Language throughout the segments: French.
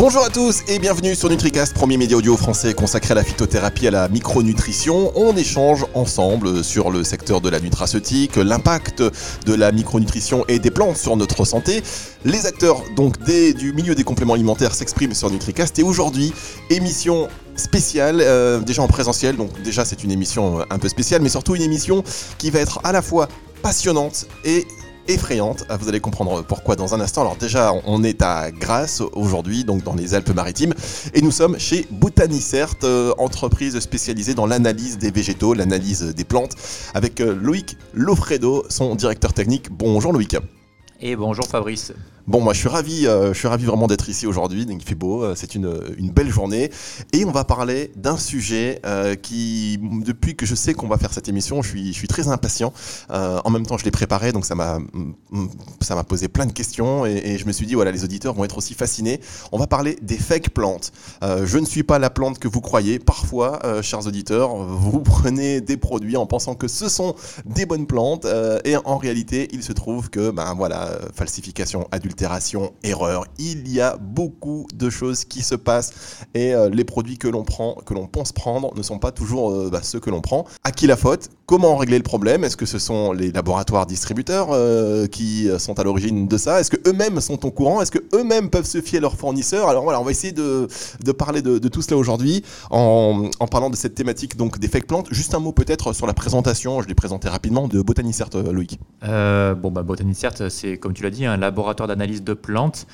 Bonjour à tous et bienvenue sur NutriCast, premier média audio français consacré à la phytothérapie et à la micronutrition. On échange ensemble sur le secteur de la nutraceutique, l'impact de la micronutrition et des plantes sur notre santé. Les acteurs du milieu des compléments alimentaires s'expriment sur NutriCast et aujourd'hui, émission spéciale, euh, déjà en présentiel, donc déjà c'est une émission un peu spéciale, mais surtout une émission qui va être à la fois passionnante et effrayante. Ah, Vous allez comprendre pourquoi dans un instant. Alors déjà, on est à Grasse aujourd'hui, donc dans les Alpes-Maritimes, et nous sommes chez Botanicert, euh, entreprise spécialisée dans l'analyse des végétaux, l'analyse des plantes, avec euh, Loïc Lofredo, son directeur technique. Bonjour Loïc. Et bonjour Fabrice. Bon, moi je suis ravi, euh, je suis ravi vraiment d'être ici aujourd'hui. Il fait beau, euh, c'est une, belle journée, et on va parler d'un sujet euh, qui, depuis que je sais qu'on va faire cette émission, je suis, très impatient. En même temps, je l'ai préparé, donc ça m'a, mm, ça m'a posé plein de questions, et, et je me suis dit voilà, les auditeurs vont être aussi fascinés. On va parler des fake plantes. Je ne suis pas la plante que vous croyez. Parfois, chers auditeurs, vous prenez des produits en pensant que ce sont des bonnes plantes, et en réalité, il se trouve que, ben voilà, falsification, adultération, erreur. Il y a beaucoup de choses qui se passent et euh, les produits que l'on prend, que l'on pense prendre, ne sont pas toujours euh, bah, ceux que l'on prend. À qui la faute? Comment régler le problème? Est-ce que ce sont les laboratoires distributeurs euh, qui sont à l'origine de ça? Est-ce que eux-mêmes sont au courant? Est-ce que eux-mêmes peuvent se fier à leurs fournisseurs? Alors voilà, on va essayer de, parler de, tout cela aujourd'hui en, parlant de cette thématique donc des fake plantes. Juste un mot peut-être sur la présentation. Je l'ai présenté rapidement de Botanicert, Loïc. Bon, bah, Botanicert, c'est comme tu l'as dit, un laboratoire d'analyse de plantes.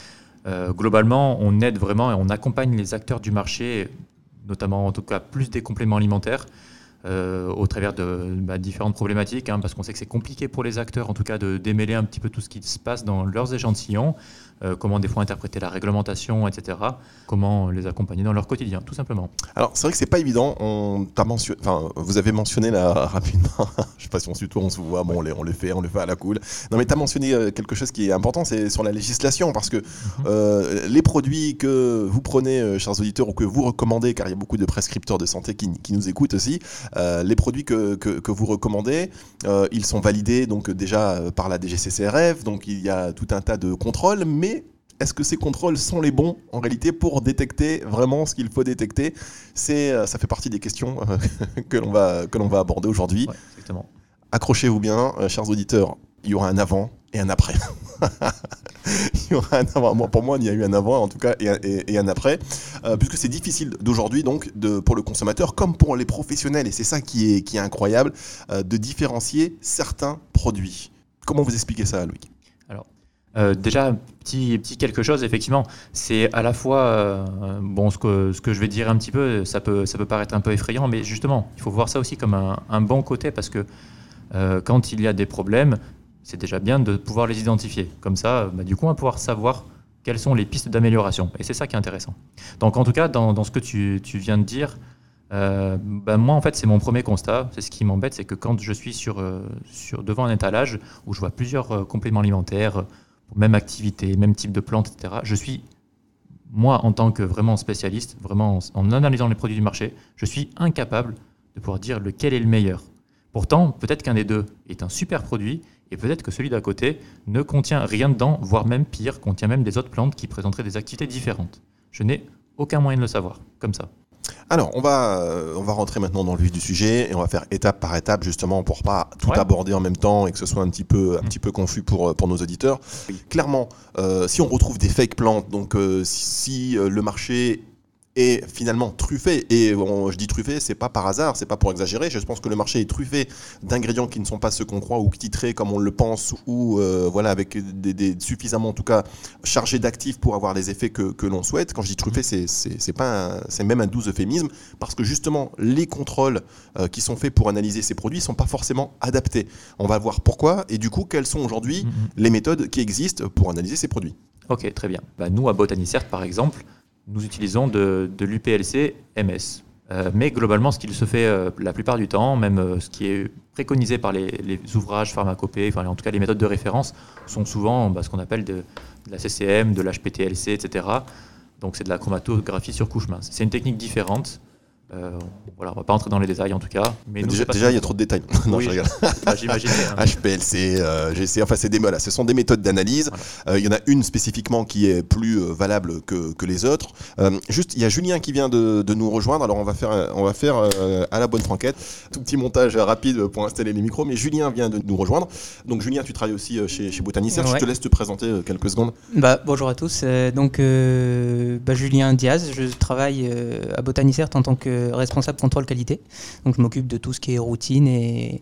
Euh, globalement, on aide vraiment et on accompagne les acteurs du marché, notamment en tout cas plus des compléments alimentaires, euh, au travers de bah, différentes problématiques, hein, parce qu'on sait que c'est compliqué pour les acteurs, en tout cas, de démêler un petit peu tout ce qui se passe dans leurs échantillons, euh, comment des fois interpréter la réglementation, etc., comment les accompagner dans leur quotidien, tout simplement. Alors c'est vrai que c'est pas évident. On t'a mentionné, enfin vous avez mentionné là rapidement. je sais pas si on se tutoie, on se voit. Bon, on le, on le fait, on le fait à la cool. Non mais t'as mentionné euh, quelque chose qui est important, c'est sur la législation parce que euh, les produits que vous prenez, chers auditeurs, ou que vous recommandez, car il y a beaucoup de prescripteurs de santé qui, qui nous écoutent aussi, euh, les produits que, que, que vous recommandez, ils sont validés donc déjà par la DGCCRF, donc il y a tout un tas de contrôles, mais est-ce que ces contrôles sont les bons en réalité pour détecter vraiment ce qu'il faut détecter? C'est, euh, ça fait partie des questions euh, que l'on va que l'on va aborder aujourd'hui. Ouais, exactement. Accrochez-vous bien, euh, chers auditeurs. Il y aura un avant et un après. il y aura un avant. Moi, pour moi, il y a eu un avant en tout cas et un, et- et un après, Euh, puisque c'est difficile d'aujourd'hui donc de, pour le consommateur comme pour les professionnels et c'est ça qui est qui est incroyable euh, de différencier certains produits. Comment vous expliquez ça, Louis Euh, déjà, petit, quelque chose, effectivement, c'est à la fois, euh, bon, ce que, ce que je vais dire un petit peu, ça peut, ça peut paraître un peu effrayant, mais justement, il faut voir ça aussi comme un, bon côté, parce que euh, quand il y a des problèmes, c'est déjà bien de pouvoir les identifier. Comme ça, bah, du coup, on va pouvoir savoir quelles sont les pistes d'amélioration. Et c'est ça qui est intéressant. Donc, en tout cas, dans, ce que tu, tu viens de dire, euh, bah, moi, en fait, c'est mon premier constat. C'est ce qui m'embête, c'est que quand je suis sur, sur, devant un étalage où je vois plusieurs compléments alimentaires, même activité, même type de plante, etc., je suis, moi, en tant que vraiment spécialiste, vraiment en, analysant les produits du marché, je suis incapable de pouvoir dire lequel est le meilleur. Pourtant, peut-être qu'un des deux est un super produit, et peut-être que celui d'à côté ne contient rien dedans, voire même pire, contient même des autres plantes qui présenteraient des activités différentes. Je n'ai aucun moyen de le savoir, comme ça. Alors, on va, euh, on va rentrer maintenant dans le vif du sujet et on va faire étape par étape justement pour pas tout Ouais. aborder en même temps et que ce soit un petit peu, un Mm. petit peu confus pour, euh, pour nos auditeurs. Clairement, euh, si on retrouve des fake plantes, donc euh, si, si, euh, le marché est finalement truffé, et on- je dis truffé, c'est pas par hasard, c'est pas pour exagérer, je pense que le marché est truffé d'ingrédients qui ne sont pas ceux qu'on croit ou titrés comme on le pense ou euh, voilà avec des, des- suffisamment en tout cas chargés d'actifs pour avoir les effets que, que l'on souhaite. Quand je dis truffé, c'est c'est c'est pas un- c'est même un doux euphémisme parce que justement les contrôles euh, qui sont faits pour analyser ces produits sont pas forcément adaptés. On va voir pourquoi et du coup quelles sont aujourd'hui Mhm. les méthodes qui existent pour analyser ces produits. Ok, très bien. Bah, nous, à Botanicert, par exemple, nous utilisons de, l'UPLC MS. Euh, mais globalement, ce qu'il se fait euh, la plupart du temps, même euh, ce qui est préconisé par les, les ouvrages pharmacopées, enfin en tout cas les méthodes de référence, sont souvent bah, ce qu'on appelle de, de la CCM, de l'HPTLC, etc. Donc c'est de la chromatographie sur couche mince. C'est une technique différente Euh, voilà, on va pas entrer dans les détails en tout cas. Mais déjà, il y a trop de détails. non, je bah, J'imagine. HPLC, euh, GC, enfin, c'est des, voilà, ce sont des méthodes d'analyse. Euh, il y en a une spécifiquement qui est plus euh, valable que, que, les autres. juste, il y a Julien qui vient de, de, nous rejoindre. Alors, on va faire, on va faire à la bonne franquette. Tout petit montage rapide pour installer les micros. Mais Julien vient de nous rejoindre. Donc, Julien, tu travailles aussi chez, chez Botanicère. Je te laisse te présenter quelques secondes. Bah, bonjour à tous. donc, bah, Julien Diaz, je travaille à Botanicère en tant que responsable contrôle qualité. Donc je m'occupe de tout ce qui est routine et,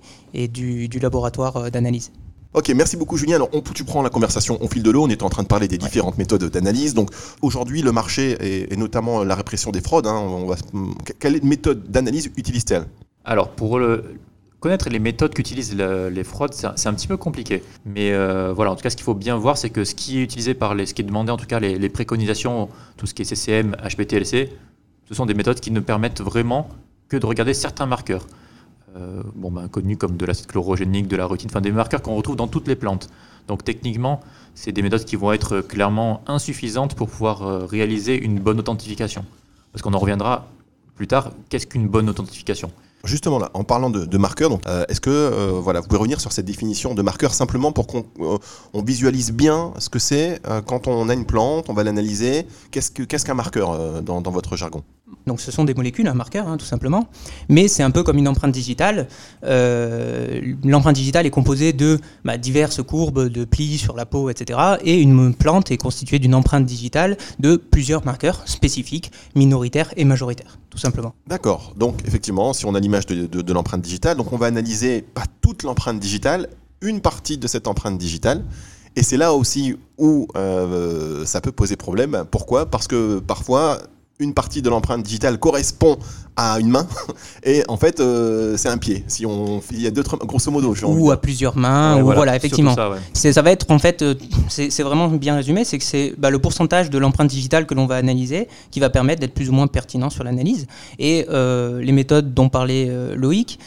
du, laboratoire euh, d'analyse. Ok, merci beaucoup Julien. Alors, on, tu prends la conversation au fil de l'eau. On est en train de parler des différentes méthodes d'analyse. Donc, aujourd'hui, le marché et, notamment la répression des fraudes. Hein, on va, quelle méthode d'analyse utilise-t-elle? Alors, pour le, connaître les méthodes qu'utilisent les fraudes, c'est un, petit peu compliqué. Mais euh, voilà, en tout cas, ce qu'il faut bien voir, c'est que ce qui est utilisé par les, ce qui est demandé, en tout cas, les, les préconisations, tout ce qui est CCM, HPTLC, ce sont des méthodes qui ne permettent vraiment que de regarder certains marqueurs. Euh, ben, connus comme de l'acide chlorogénique, de la routine, enfin des marqueurs qu'on retrouve dans toutes les plantes. Donc techniquement, c'est des méthodes qui vont être clairement insuffisantes pour pouvoir euh, réaliser une bonne authentification. Parce qu'on en reviendra plus tard, qu'est-ce qu'une bonne authentification? Justement en parlant de, marqueurs, donc, euh, est-ce que voilà, vous pouvez revenir sur cette définition de marqueur simplement pour qu'on visualise bien ce que c'est quand on a une plante, on va l'analyser. Qu'est-ce qu'un marqueur dans, votre jargon? Donc ce sont des molécules, un marqueur, hein, tout simplement. Mais c'est un peu comme une empreinte digitale. Euh, l'empreinte digitale est composée de bah, diverses courbes de plis sur la peau, etc. Et une plante est constituée d'une empreinte digitale de plusieurs marqueurs spécifiques, minoritaires et majoritaires, D'accord. Donc effectivement, si on a l'image de, l'empreinte digitale, donc on va analyser pas toute l'empreinte digitale, une partie de cette empreinte digitale. Et c'est là aussi où euh, ça peut poser problème. Pourquoi? Parce que parfois, une partie de l'empreinte digitale correspond à une main. Et en fait euh, c'est un pied. Si on il y a deux grosso modo ou à plusieurs mains ou voilà, effectivement. ça, ça, va être en fait euh, c'est vraiment bien résumé c'est que c'est bah, le pourcentage de l'empreinte digitale que l'on va analyser qui va permettre d'être plus ou moins pertinent sur l'analyse. Et euh, les méthodes dont parlait Loïc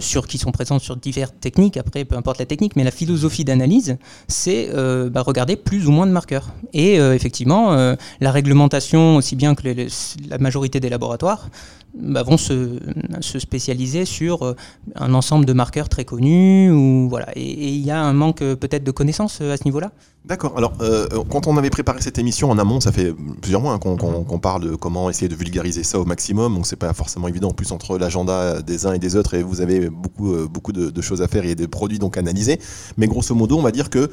sur qui sont présentes sur diverses techniques après peu importe la technique mais la philosophie d'analyse c'est bah, regarder plus ou moins de marqueurs. Et effectivement la réglementation aussi bien que la majorité des laboratoires vont se, spécialiser sur euh, un ensemble de marqueurs très connus. Ou, voilà. Et il y a un manque euh, peut-être de connaissances euh, à ce niveau-là? D'accord. Alors, quand on avait préparé cette émission en amont, ça fait plusieurs mois hein, qu'on parle de comment essayer de vulgariser ça au maximum. Donc, c'est pas forcément évident. En plus, entre l'agenda des uns et des autres, et vous avez beaucoup, beaucoup de, choses à faire et des produits donc analysés. Mais grosso modo, on va dire que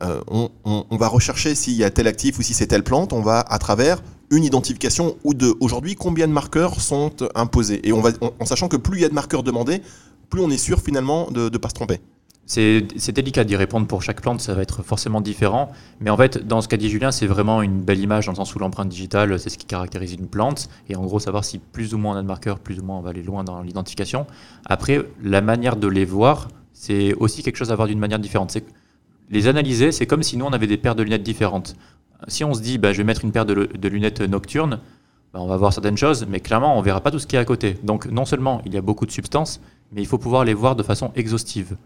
on, va rechercher s'il y a tel actif ou si c'est telle plante. On va à travers une identification ou deux. Aujourd'hui, combien de marqueurs sont imposés Et on va, en sachant que plus il y a de marqueurs demandés, plus on est sûr finalement de ne pas se tromper. C'est délicat d'y répondre pour chaque plante, ça va être forcément différent. Mais en fait, dans ce qu'a dit Julien, c'est vraiment une belle image dans le sens où l'empreinte digitale, c'est ce qui caractérise une plante. Et en gros, savoir si plus ou moins on a de marqueurs, plus ou moins on va aller loin dans l'identification. Après, la manière de les voir, c'est aussi quelque chose à voir d'une manière différente. Les analyser, c'est comme si nous, on avait des paires de lunettes différentes. Si on se dit, bah, je vais mettre une paire de, lunettes nocturnes, bah, on va voir certaines choses, mais clairement, on verra pas tout ce qui est à côté. Donc, non seulement il y a beaucoup de substances, mais il faut pouvoir les voir de façon exhaustive.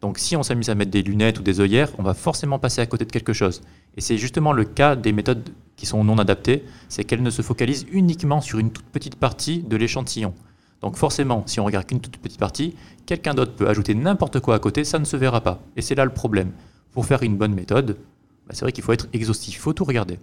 Donc, si on s'amuse à mettre des lunettes ou des œillères, on va forcément passer à côté de quelque chose. Et c'est justement le cas des méthodes qui sont non adaptées, c'est qu'elles ne se focalisent uniquement sur une toute petite partie de l'échantillon. Donc forcément, si on regarde qu'une toute petite partie, quelqu'un d'autre peut ajouter n'importe quoi à côté, ça ne se verra pas. Et c'est là le problème. Pour faire une bonne méthode, bah, c'est vrai qu'il faut être exhaustif, il faut tout regarder.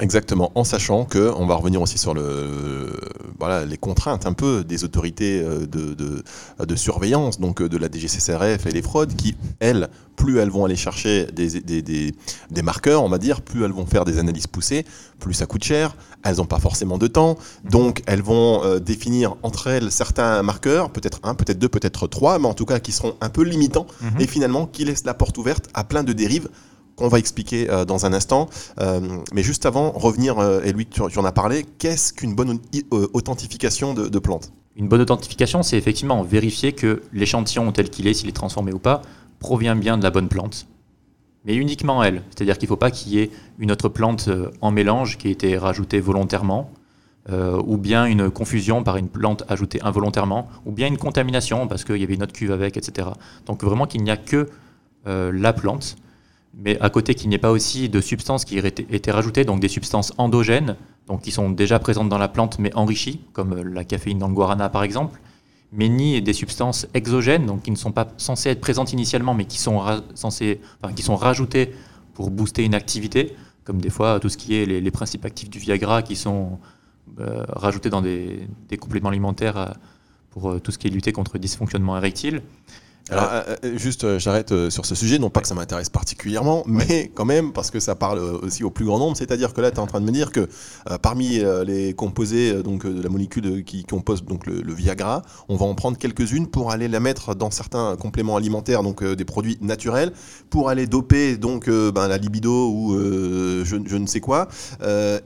Exactement, en sachant que on va revenir aussi sur le, voilà, les contraintes un peu des autorités euh, de, de, surveillance, donc euh, de la DGCCRF et les fraudes, qui, elles, plus elles vont aller chercher des, des, des, marqueurs, on va dire, plus elles vont faire des analyses poussées, plus ça coûte cher, elles n'ont pas forcément de temps, donc elles vont euh, définir entre elles certains marqueurs, peut-être un, peut-être deux, peut-être trois, mais en tout cas qui seront un peu limitants, mhm. et finalement qui laissent la porte ouverte à plein de dérives qu'on va expliquer euh, dans un instant. Euh, mais juste avant, revenir, euh, et lui, tu, en as parlé, qu'est-ce qu'une bonne authentification de, plantes Une bonne authentification, c'est effectivement vérifier que l'échantillon tel qu'il est, s'il est transformé ou pas, provient bien de la bonne plante. Mais uniquement elle. C'est-à-dire qu'il ne faut pas qu'il y ait une autre plante en mélange qui ait été rajoutée volontairement, ou bien une confusion par une plante ajoutée involontairement, ou bien une contamination parce qu'il y avait une autre cuve avec, etc. Donc vraiment qu'il n'y a que la plante mais à côté qu'il n'y ait pas aussi de substances qui aient été rajoutées, donc des substances endogènes, donc qui sont déjà présentes dans la plante mais enrichies, comme la caféine dans le guarana par exemple, mais ni des substances exogènes, donc qui ne sont pas censées être présentes initialement, mais qui sont, rajoutées pour booster une activité, comme des fois tout ce qui est les, principes actifs du Viagra qui sont euh, rajoutés dans des, compléments alimentaires euh, pour euh, tout ce qui est lutter contre le dysfonctionnement érectile. Alors, euh, euh, juste, euh, j'arrête sur ce sujet, non pas que ça m'intéresse particulièrement, mais quand même, parce que ça parle aussi au plus grand nombre, c'est-à-dire que là, tu es en train de me dire que parmi les composés donc, de la molécule qui compose donc, le, Viagra, on va en prendre quelques-unes pour aller la mettre dans certains compléments alimentaires, donc des produits naturels, pour aller doper donc, ben, la libido ou je, je, ne sais quoi.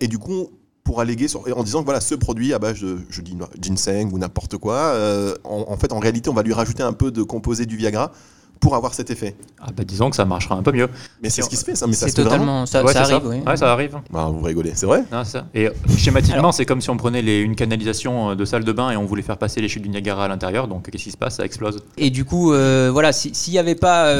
et du coup, pour alléguer en disant que voilà, ce produit à base de, je dis ginseng ou n'importe quoi, euh, en, fait, en réalité, on va lui rajouter un peu de composé du Viagra pour avoir cet effet ah bah Disons que ça marchera un peu mieux. Mais c'est ce qui se fait, ça. Mais ça totalement. Ça, ça, arrive, oui. Ouais, ça arrive. Bah, vous rigolez, c'est vrai ça. Et euh, schématiquement, c'est comme si on prenait les, une canalisation euh, de salle de bain et on voulait faire passer les chutes du Niagara à l'intérieur. Donc, qu'est-ce qui se passe? Ça explose. Et du coup, euh, voilà, s'il n'y avait pas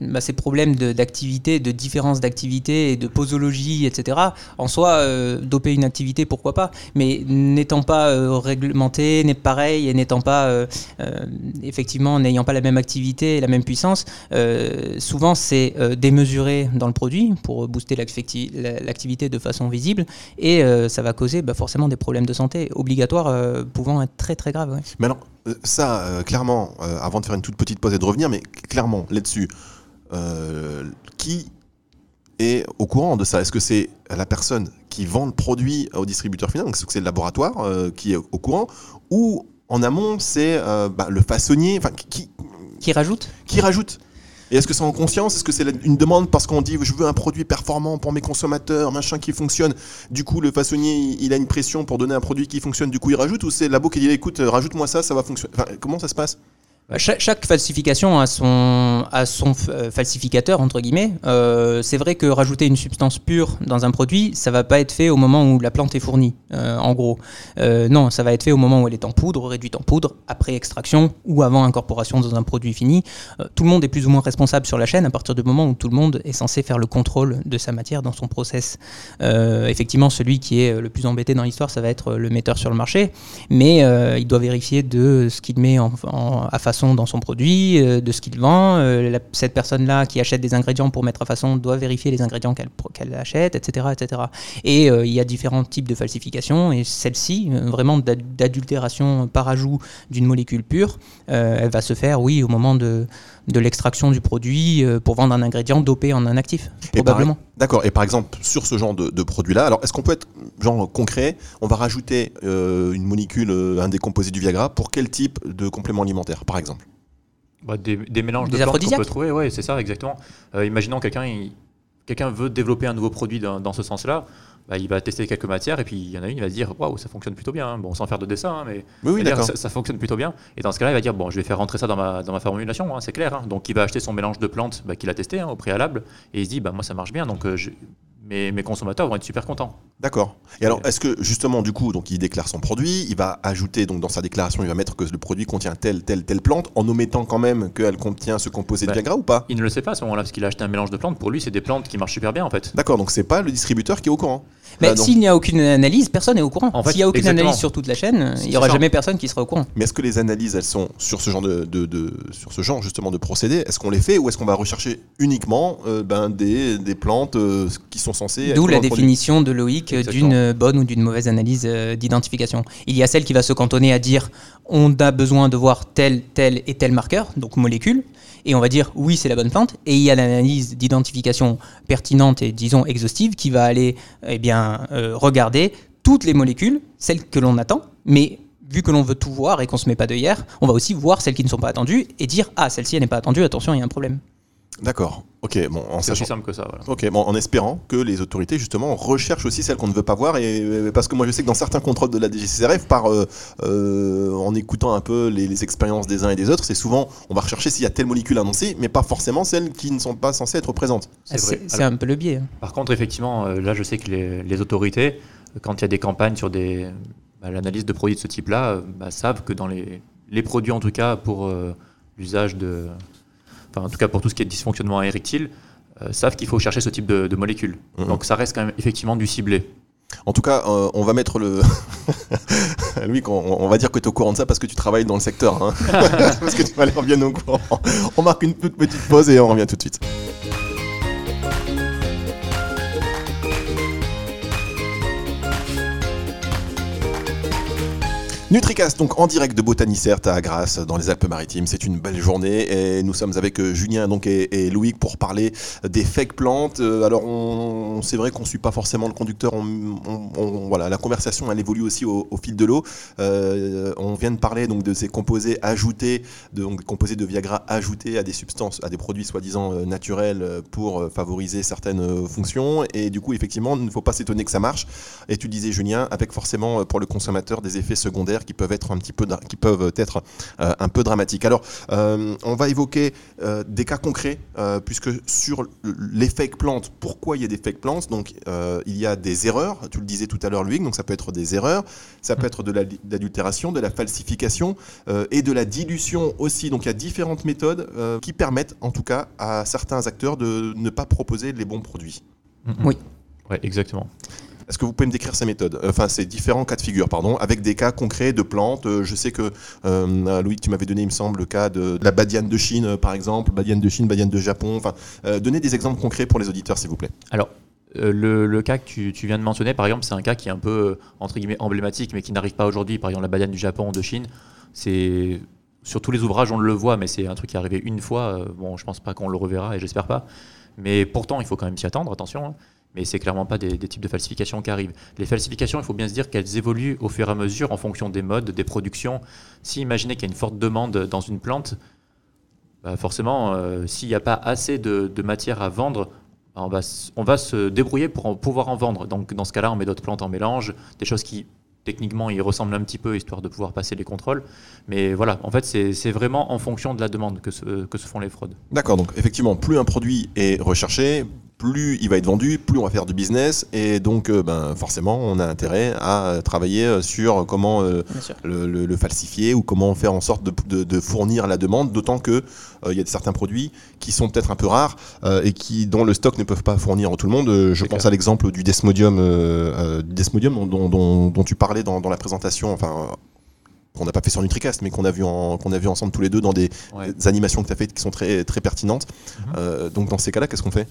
bah, ces problèmes d'activité, de, différence d'activité et de posologie, etc., en soi, doper une activité, pourquoi pas Mais n'étant pas réglementé, n'est pareil, et n'étant pas, effectivement, n'ayant pas la même activité, la même puissance, euh, souvent c'est euh, démesuré dans le produit pour booster l'activité de façon visible et euh, ça va causer bah, forcément des problèmes de santé obligatoires pouvant être très très graves. Mais alors, ça, clairement, avant de faire une toute petite pause et de revenir, mais clairement là-dessus, qui est au courant de ça? Est-ce que c'est la personne qui vend le produit au distributeur final, donc c'est le laboratoire qui est au courant, ou en amont, c'est bah, le façonnier, enfin qui, qui rajoute Qui rajoute et est-ce que c'est en conscience Est-ce que c'est une demande parce qu'on dit je veux un produit performant pour mes consommateurs, machin qui fonctionne Du coup, le façonnier, il a une pression pour donner un produit qui fonctionne, du coup il rajoute Ou c'est le labo qui dit écoute, rajoute-moi ça, ça va fonctionner Comment ça se passe chaque, falsification a son, euh, falsificateur, entre guillemets. Euh, c'est vrai que rajouter une substance pure dans un produit, ça va pas être fait au moment où la plante est fournie, euh, en gros. non, ça va être fait au moment où elle est en poudre, réduite en poudre, après extraction ou avant incorporation dans un produit fini. tout le monde est plus ou moins responsable sur la chaîne à partir du moment où tout le monde est censé faire le contrôle de sa matière dans son process. effectivement, celui qui est le plus embêté dans l'histoire, ça va être le metteur sur le marché, mais il doit vérifier de ce qu'il met à dans son produit, euh, de ce qu'il vend. Euh, cette personne-là qui achète des ingrédients pour mettre à façon doit vérifier les ingrédients qu'elle achète, etc. etc. Et euh, il y a différents types de falsifications, et celle-ci, vraiment d'adultération par ajout d'une molécule pure, elle va se faire, oui, au moment de, de l'extraction du produit pour vendre un ingrédient dopé en un actif, probablement. D'accord, et par exemple, sur ce genre de, produit-là, alors est-ce qu'on peut être genre concret On va rajouter une molécule, un décomposé du Viagra, pour quel type de complément alimentaire, par exemple? Bah, des, mélanges de plantes qu'on peut trouver, ouais, c'est ça, exactement. Euh, imaginons quelqu'un quelqu'un veut développer un nouveau produit dans, ce sens-là, bah, il va tester quelques matières et puis il y en a une, il va se dire waouh, ça fonctionne plutôt bien. Hein. Bon, sans faire de dessin, hein, mais oui, ça, fonctionne plutôt bien. Et dans ce cas-là, il va dire bon, je vais faire rentrer ça dans ma, dans ma formulation, hein, c'est clair. Donc il va acheter son mélange de plantes bah, qu'il a testé au préalable et il se dit bah, moi ça marche bien, donc euh, je, mes, mes, consommateurs vont être super contents. D'accord. Et alors, est-ce que justement, du coup, donc il déclare son produit, il va ajouter donc dans sa déclaration, il va mettre que le produit contient telle, telle, telle plante, en omettant quand même qu'elle contient ce composé de bah, Viagra ou pas? Il ne le sait pas à ce moment-là, parce qu'il a acheté un mélange de plantes. Pour lui, c'est des plantes qui marchent super bien en fait. D'accord, donc c'est pas le distributeur qui est au courant? Mais s'il n'y a aucune analyse, personne n'est au courant. En fait, S'il n'y a aucune analyse sur toute la chaîne, il n'y aura jamais personne qui sera au courant. Mais est-ce que les analyses, elles sont sur ce genre de, de, sur ce genre justement de procédés Est-ce qu'on les fait ou est-ce qu'on va rechercher uniquement euh, ben, des, des plantes euh, qui sont censées D'où la définition de Loïc d'une bonne ou d'une mauvaise analyse euh, d'identification. Il y a celle qui va se cantonner à dire on a besoin de voir tel, tel et tel marqueur, donc molécule, et on va dire oui c'est la bonne plante, et il y a l'analyse d'identification pertinente et disons exhaustive qui va aller eh bien, euh, regarder toutes les molécules, celles que l'on attend, mais vu que l'on veut tout voir et qu'on se met pas de hier, on va aussi voir celles qui ne sont pas attendues et dire ah celle-ci elle n'est pas attendue, attention il y a un problème. D'accord. Ok, bon, en c'est aussi simple que ça. Ok, bon, en espérant que les autorités justement recherchent aussi celles qu'on ne veut pas voir et parce que moi je sais que dans certains contrôles de la DGCRF, par euh, euh, en écoutant un peu les, expériences des uns et des autres, c'est souvent on va rechercher s'il y a telle molécule annoncée, mais pas forcément celles qui ne sont pas censées être présentes. C'est, ah, un peu le biais. Hein. Par contre, effectivement, euh, là je sais que les, autorités, quand il y a des campagnes sur des bah, l'analyse de produits de ce type-là, bah, savent que dans les, les produits en tout cas pour l'usage de en tout cas pour tout ce qui est dysfonctionnement érectile, euh, savent qu'il faut chercher ce type de, molécules. Mhm. Donc ça reste quand même effectivement du ciblé. En tout cas, euh, on va mettre le. Louis, on, va dire que tu es au courant de ça parce que tu travailles dans le secteur. Hein. parce que tu vas aller bien au courant. On marque une petite pause et on revient tout de suite. Nutricast, donc en direct de Botanicert à Grasse, dans les Alpes-Maritimes. C'est une belle journée et nous sommes avec euh, Julien donc, et, Loïc pour parler des fake plantes. Euh, alors, on, c'est vrai qu'on ne suit pas forcément le conducteur. voilà, la conversation, elle évolue aussi au, fil de l'eau. Euh, on vient de parler donc, de ces composés ajoutés, de, donc, composés de Viagra ajoutés à des substances, à des produits soi-disant naturels pour favoriser certaines fonctions. Et du coup, effectivement, il ne faut pas s'étonner que ça marche. Et tu disais, Julien, avec forcément pour le consommateur des effets secondaires qui peuvent être un petit peu, qui peuvent être euh, un peu dramatiques. Alors, euh, on va évoquer euh, des cas concrets, puisque sur les fake plantes, pourquoi il y a des fake plantes? Donc, il y a des erreurs. Tu le disais tout à l'heure, Louis. Donc, ça peut être des erreurs, ça peut être de l'adultération, de la falsification et de la dilution aussi. Donc, il y a différentes méthodes qui permettent, en tout cas, à certains acteurs de ne pas proposer les bons produits. Oui. Oui, exactement. Est-ce que vous pouvez me décrire ces méthodes Enfin, ces différents cas de figure, pardon, avec des cas concrets de plantes. Euh, je sais que, euh, Louis, tu m'avais donné, il me semble, le cas de, la badiane de Chine, euh, par exemple, badiane de Chine, badiane de Japon. Enfin, donnez des exemples concrets pour les auditeurs, s'il vous plaît. Alors, le, cas que tu, viens de mentionner, par exemple, c'est un cas qui est un peu, entre guillemets, emblématique, mais qui n'arrive pas aujourd'hui. Par exemple, la badiane du Japon ou de Chine, c'est sur tous les ouvrages, on le voit, mais c'est un truc qui est arrivé une fois. Bon, je pense pas qu'on le reverra et j'espère pas. Mais pourtant, il faut quand même s'y attendre, attention. Mais c'est clairement pas des, types de falsifications qui arrivent. Les falsifications, il faut bien se dire qu'elles évoluent au fur et à mesure en fonction des modes, des productions. Si imaginez qu'il y a une forte demande dans une plante, bah forcément, euh, s'il n'y a pas assez de, matière à vendre, bah, on va, se débrouiller pour pouvoir en vendre. Donc dans ce cas-là, on met d'autres plantes en mélange, des choses qui techniquement y ressemblent un petit peu, histoire de pouvoir passer les contrôles. Mais voilà, en fait, c'est vraiment en fonction de la demande que se font les fraudes. D'accord, donc effectivement, plus un produit est recherché, plus il va être vendu, plus on va faire du business. Et donc, euh, ben, forcément, on a intérêt à travailler euh, sur comment euh, le, falsifier ou comment faire en sorte de, fournir la demande. D'autant qu'il il y a certains produits qui sont peut-être un peu rares et qui, dont le stock ne peuvent pas fournir tout le monde. Je pense à l'exemple du Desmodium, Desmodium dont, dont, tu parlais dans, la présentation. Enfin, qu'on n'a pas fait sur Nutricast, mais qu'on a, vu qu'on a vu ensemble tous les deux dans des, animations que tu as faites qui sont très, très pertinentes. Mhm. donc dans ces cas-là, qu'est-ce qu'on fait?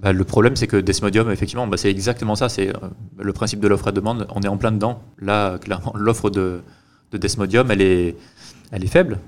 Bah, le problème, c'est que Desmodium, effectivement, bah, c'est exactement ça. C'est euh, le principe de l'offre et demande. On est en plein dedans. Là, clairement, l'offre de, de Desmodium, elle est, elle est faible.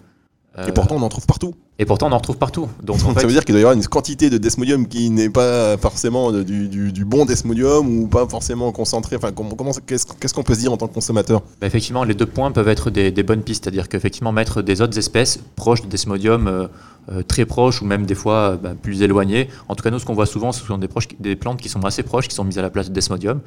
Et pourtant, on en trouve partout. Et pourtant, on en retrouve partout. Donc, ça veut dire qu'il doit y avoir une quantité de desmodium qui n'est pas forcément du, bon desmodium ou pas forcément concentré. Enfin, comment, qu'est-ce, qu'on peut se dire en tant que consommateur? Bah, Effectivement, les deux points peuvent être des, bonnes pistes. C'est-à-dire qu'effectivement, mettre des autres espèces proches de desmodium, euh, euh, très proches ou même des fois bah, plus éloignées. En tout cas, nous, ce qu'on voit souvent, ce sont des, proches, des plantes qui sont assez proches, qui sont mises à la place de desmodium.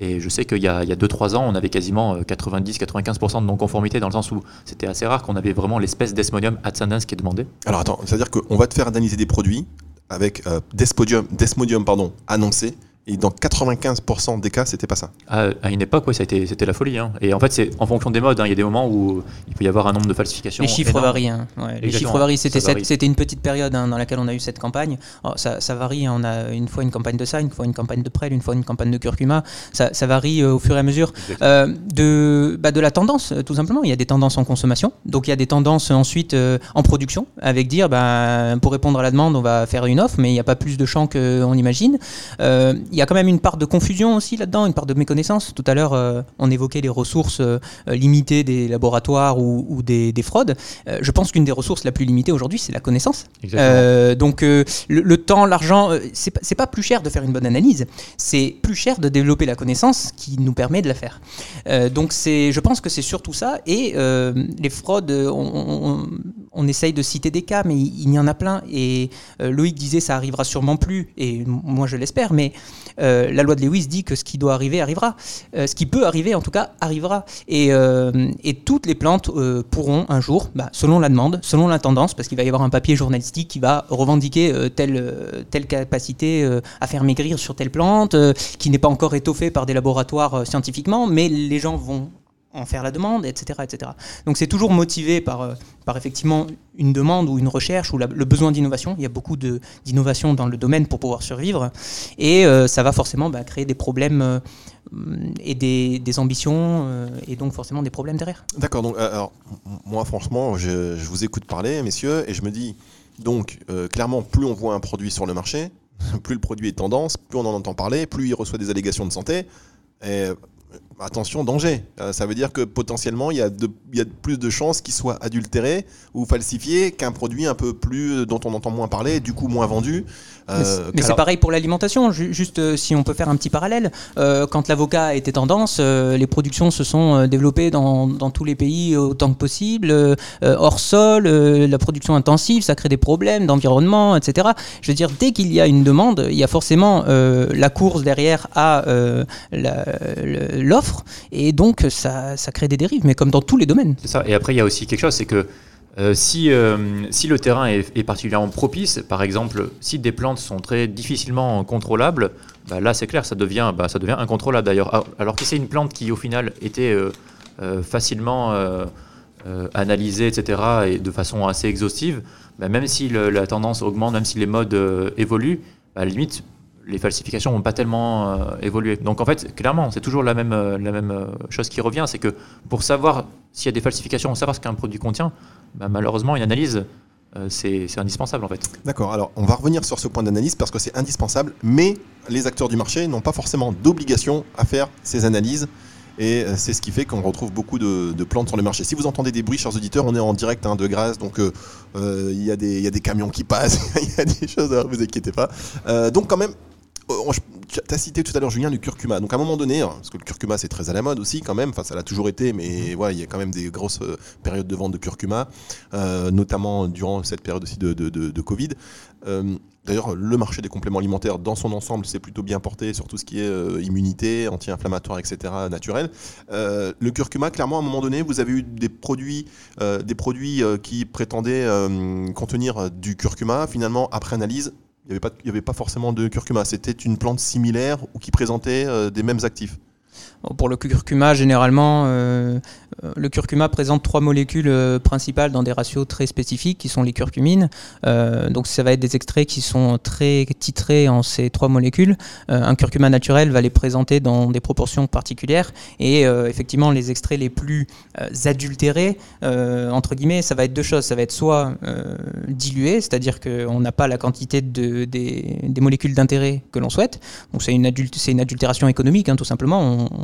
Et je sais qu'il y a 2-3 ans, on avait quasiment 90-95% euh, de non-conformité dans le sens où c'était assez rare qu'on avait vraiment l'espèce Desmodium ascendens qui est demandée. Alors attends, c'est-à-dire qu'on va te faire analyser des produits avec euh, Desmodium, Desmodium pardon, annoncé et dans 95% des cas, c'était pas ça. À, une époque, oui, c'était la folie. Hein. Et en fait, c'est en fonction des modes. Hein. Il y a des moments où il peut y avoir un nombre de falsifications. Les chiffres varient. Hein. les chiffres varient. C'était une petite période dans laquelle on a eu cette campagne. Oh, ça, ça, varie. On a une fois une campagne de ça, une fois une campagne de prêle, une fois une campagne de curcuma. Ça, ça varie euh, au fur et à mesure euh, de, bah, de la tendance, euh, tout simplement. Il y a des tendances en consommation. Donc il y a des tendances ensuite en production, avec dire, bah, pour répondre à la demande, on va faire une offre, mais il n'y a pas plus de champs qu'on imagine. il y a quand même une part de confusion aussi là-dedans, une part de méconnaissance. Tout à l'heure, euh, on évoquait les ressources euh, limitées des laboratoires ou, des, fraudes. Euh, je pense qu'une des ressources la plus limitée aujourd'hui, c'est la connaissance. donc le, temps, l'argent, c'est pas, pas plus cher de faire une bonne analyse, c'est plus cher de développer la connaissance qui nous permet de la faire. donc c'est, je pense que c'est surtout ça. Et les fraudes, on, on, essaye de citer des cas, mais il, y en a plein. Et Loïc disait ça arrivera sûrement plus, et moi je l'espère, mais euh, la loi de Lewis dit que ce qui doit arriver arrivera. Euh, ce qui peut arriver, en tout cas, arrivera. Et, euh, toutes les plantes pourront un jour, bah, selon la demande, selon la tendance, parce qu'il va y avoir un papier journalistique qui va revendiquer telle, telle capacité à faire maigrir sur telle plante, qui n'est pas encore étoffée par des laboratoires scientifiquement, mais les gens vont en faire la demande, etc. etc. Donc c'est toujours motivé par, euh, par effectivement une demande ou une recherche ou le besoin d'innovation. Il y a beaucoup d'innovation dans le domaine pour pouvoir survivre. Et euh, ça va forcément bah, créer des problèmes euh, et des, ambitions et donc forcément des problèmes derrière. D'accord. Donc alors, moi franchement, je, vous écoute parler, messieurs, et je me dis, donc clairement, plus on voit un produit sur le marché, plus le produit est tendance, plus on en entend parler, plus il reçoit des allégations de santé. Attention, danger. Euh, ça veut dire que potentiellement, il y, a de, plus de chances qu'il soit adultéré ou falsifié qu'un produit un peu plus dont on entend moins parler, du coup moins vendu. Euh, mais c'est pareil pour l'alimentation. Juste euh, si on peut faire un petit parallèle, quand l'avocat était tendance, les productions se sont développées dans, dans, tous les pays autant que possible, hors sol, la production intensive, ça crée des problèmes d'environnement, etc. Je veux dire, dès qu'il y a une demande, il y a forcément la course derrière à l'offre et donc ça, crée des dérives, mais comme dans tous les domaines. C'est ça, et après il y a aussi quelque chose, c'est que euh, si, euh, si le terrain est, particulièrement propice, par exemple, si des plantes sont très difficilement contrôlables, bah là c'est clair, ça devient, bah, ça devient incontrôlable d'ailleurs. Alors que c'est une plante qui au final était euh, facilement analysée, etc., et de façon assez exhaustive, bah, même si la tendance augmente, même si les modes évoluent, à la limite, les falsifications n'ont pas tellement euh, évolué. Donc en fait, clairement, c'est toujours la même, euh, euh, chose qui revient, c'est que pour savoir s'il y a des falsifications, savoir ce qu'un produit contient, bah, malheureusement, une analyse, c'est indispensable en fait. D'accord, alors on va revenir sur ce point d'analyse parce que c'est indispensable, mais les acteurs du marché n'ont pas forcément d'obligation à faire ces analyses. Et c'est ce qui fait qu'on retrouve beaucoup de, plantes sur le marché. Si vous entendez des bruits, chers auditeurs, on est en direct hein, de Grâce, donc il y, a des camions qui passent, il y a des choses, ne vous inquiétez pas. donc quand même, tu as cité tout à l'heure Julien du curcuma. Donc à un moment donné, hein, parce que le curcuma c'est très à la mode aussi quand même, enfin ça l'a toujours été, mais voilà, il y a quand même des grosses euh, périodes de vente de curcuma, euh, notamment durant cette période aussi de, Covid. D'ailleurs, le marché des compléments alimentaires dans son ensemble s'est plutôt bien porté sur tout ce qui est immunité, anti-inflammatoire, etc. naturel. le curcuma, clairement, à un moment donné, vous avez eu des produits, des produits qui prétendaient contenir du curcuma. Finalement, après analyse, il n'y avait, pas forcément de curcuma. C'était une plante similaire ou qui présentait euh, des mêmes actifs. Pour le curcuma, généralement, euh, euh, le curcuma présente trois molécules euh, principales dans des ratios très spécifiques, qui sont les curcumines. donc ça va être des extraits qui sont très titrés en ces trois molécules. un curcuma naturel va les présenter dans des proportions particulières. Et effectivement, les extraits les plus adultérés, entre guillemets, ça va être deux choses. Ça va être soit dilué, c'est-à-dire qu'on n'a pas la quantité de, des, molécules d'intérêt que l'on souhaite. Donc c'est une, adultération économique, hein, tout simplement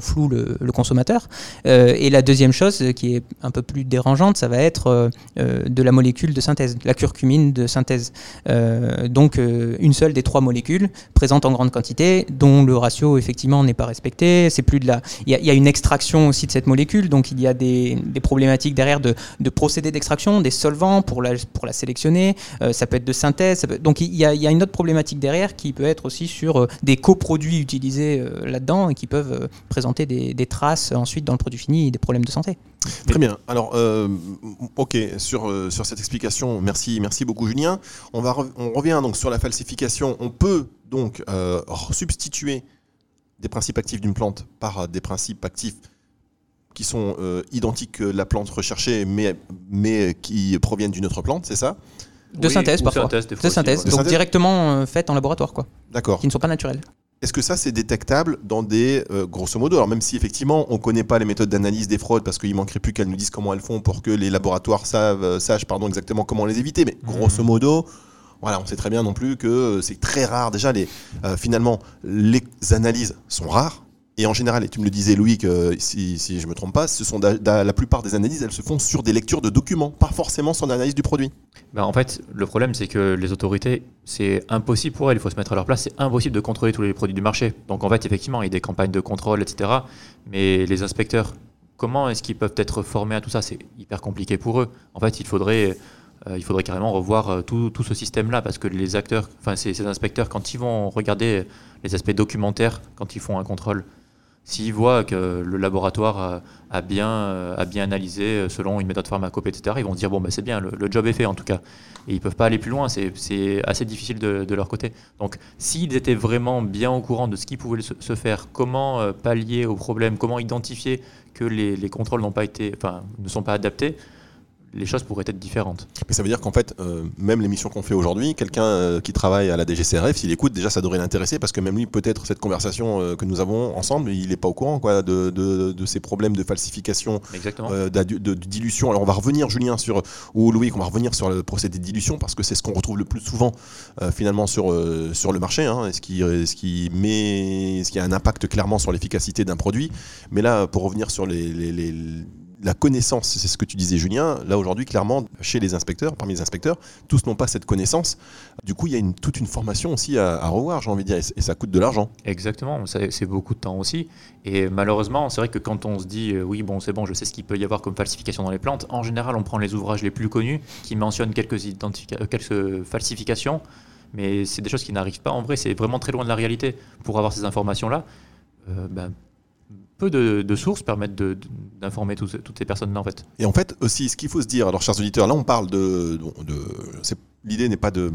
floue le, consommateur. Euh, et la deuxième chose qui est un peu plus dérangeante, ça va être euh, euh, de la molécule de synthèse, la curcumine de synthèse. donc une seule des trois molécules présente en grande quantité, dont le ratio effectivement n'est pas respecté. C'est plus de la. Il y, a une extraction aussi de cette molécule, donc il y a des, problématiques derrière de, procédés d'extraction, des solvants pour la, pour la sélectionner. ça peut être de synthèse. Donc il y, y, a, une autre problématique derrière qui peut être aussi sur des coproduits utilisés là-dedans et qui peuvent euh, présenter des, traces ensuite dans le produit fini et des problèmes de santé. Très bien. Alors, euh, ok, sur, euh, sur cette explication, merci, merci beaucoup Julien. On, va on revient donc sur la falsification. On peut donc substituer des principes actifs d'une plante par des principes actifs qui sont identiques que la plante recherchée, mais, mais qui proviennent d'une autre plante, c'est ça? De synthèse parfois. de synthèse, donc directement faites en laboratoire, quoi. D'accord. Qui ne sont pas naturelles. Est-ce que ça, c'est détectable dans des, euh, grosso modo, alors même si effectivement on ne connaît pas les méthodes d'analyse des fraudes, parce qu'il manquerait plus qu'elles nous disent comment elles font pour que les laboratoires savent, euh, sachent pardon, exactement comment les éviter, mais grosso mmh. modo, voilà, on sait très bien non plus que euh, c'est très rare. Déjà, les, finalement, les analyses sont rares. Et en général, et tu me le disais Louis, que si, je ne me trompe pas, ce sont la plupart des analyses, elles se font sur des lectures de documents, pas forcément sur l'analyse du produit. Ben en fait, le problème, c'est que les autorités, c'est impossible pour elles, il faut se mettre à leur place, c'est impossible de contrôler tous les produits du marché. Donc en fait, effectivement, il y a des campagnes de contrôle, etc. Mais les inspecteurs, comment est-ce qu'ils peuvent être formés à tout ça? C'est hyper compliqué pour eux. En fait, il faudrait... Euh, il faudrait carrément revoir euh, tout, ce système-là parce que les acteurs, enfin ces inspecteurs, quand ils vont regarder les aspects documentaires, quand ils font un contrôle, S'ils voient que le laboratoire a, bien, a bien analysé selon une méthode pharmacopée, etc., ils vont dire bon, ben, c'est bien, le, job est fait en tout cas. Et ils ne peuvent pas aller plus loin, c'est assez difficile de, leur côté. Donc s'ils étaient vraiment bien au courant de ce qui pouvait se, faire, comment pallier au problème, comment identifier que les, les contrôles pas été, enfin, ne sont pas adaptés, les choses pourraient être différentes. Mais ça veut dire qu'en fait, euh, même l'émission qu'on fait aujourd'hui, quelqu'un euh, qui travaille à la DGCRF, s'il écoute, déjà ça devrait l'intéresser parce que même lui, peut-être cette conversation euh, que nous avons ensemble, il n'est pas au courant quoi, de, de, ces problèmes de falsification, de, dilution. Alors on va revenir, Julien, sur, ou Louis, on va revenir sur le procédé de dilution parce que c'est ce qu'on retrouve le plus souvent finalement sur, sur le marché, hein, ce, qui, ce, qui met, ce qui a un impact clairement sur l'efficacité d'un produit. Mais là, pour revenir sur les, les la connaissance, c'est ce que tu disais Julien, là aujourd'hui clairement chez les inspecteurs, parmi les inspecteurs, tous n'ont pas cette connaissance. Du coup, il y a une, toute une formation aussi à, revoir, j'ai envie de dire, et, ça coûte de l'argent. Exactement, c'est beaucoup de temps aussi. Et malheureusement, c'est vrai que quand on se dit euh, oui, bon, c'est bon, je sais ce qu'il peut y avoir comme falsification dans les plantes, en général, on prend les ouvrages les plus connus qui mentionnent quelques, euh, quelques falsifications, mais c'est des choses qui n'arrivent pas. En vrai, c'est vraiment très loin de la réalité. Pour avoir ces informations-là, euh, ben, peu de, sources permettent d'informer toutes ces personnes-là en fait. Et en fait aussi, ce qu'il faut se dire, alors chers auditeurs, là on parle de, l'idée n'est pas de,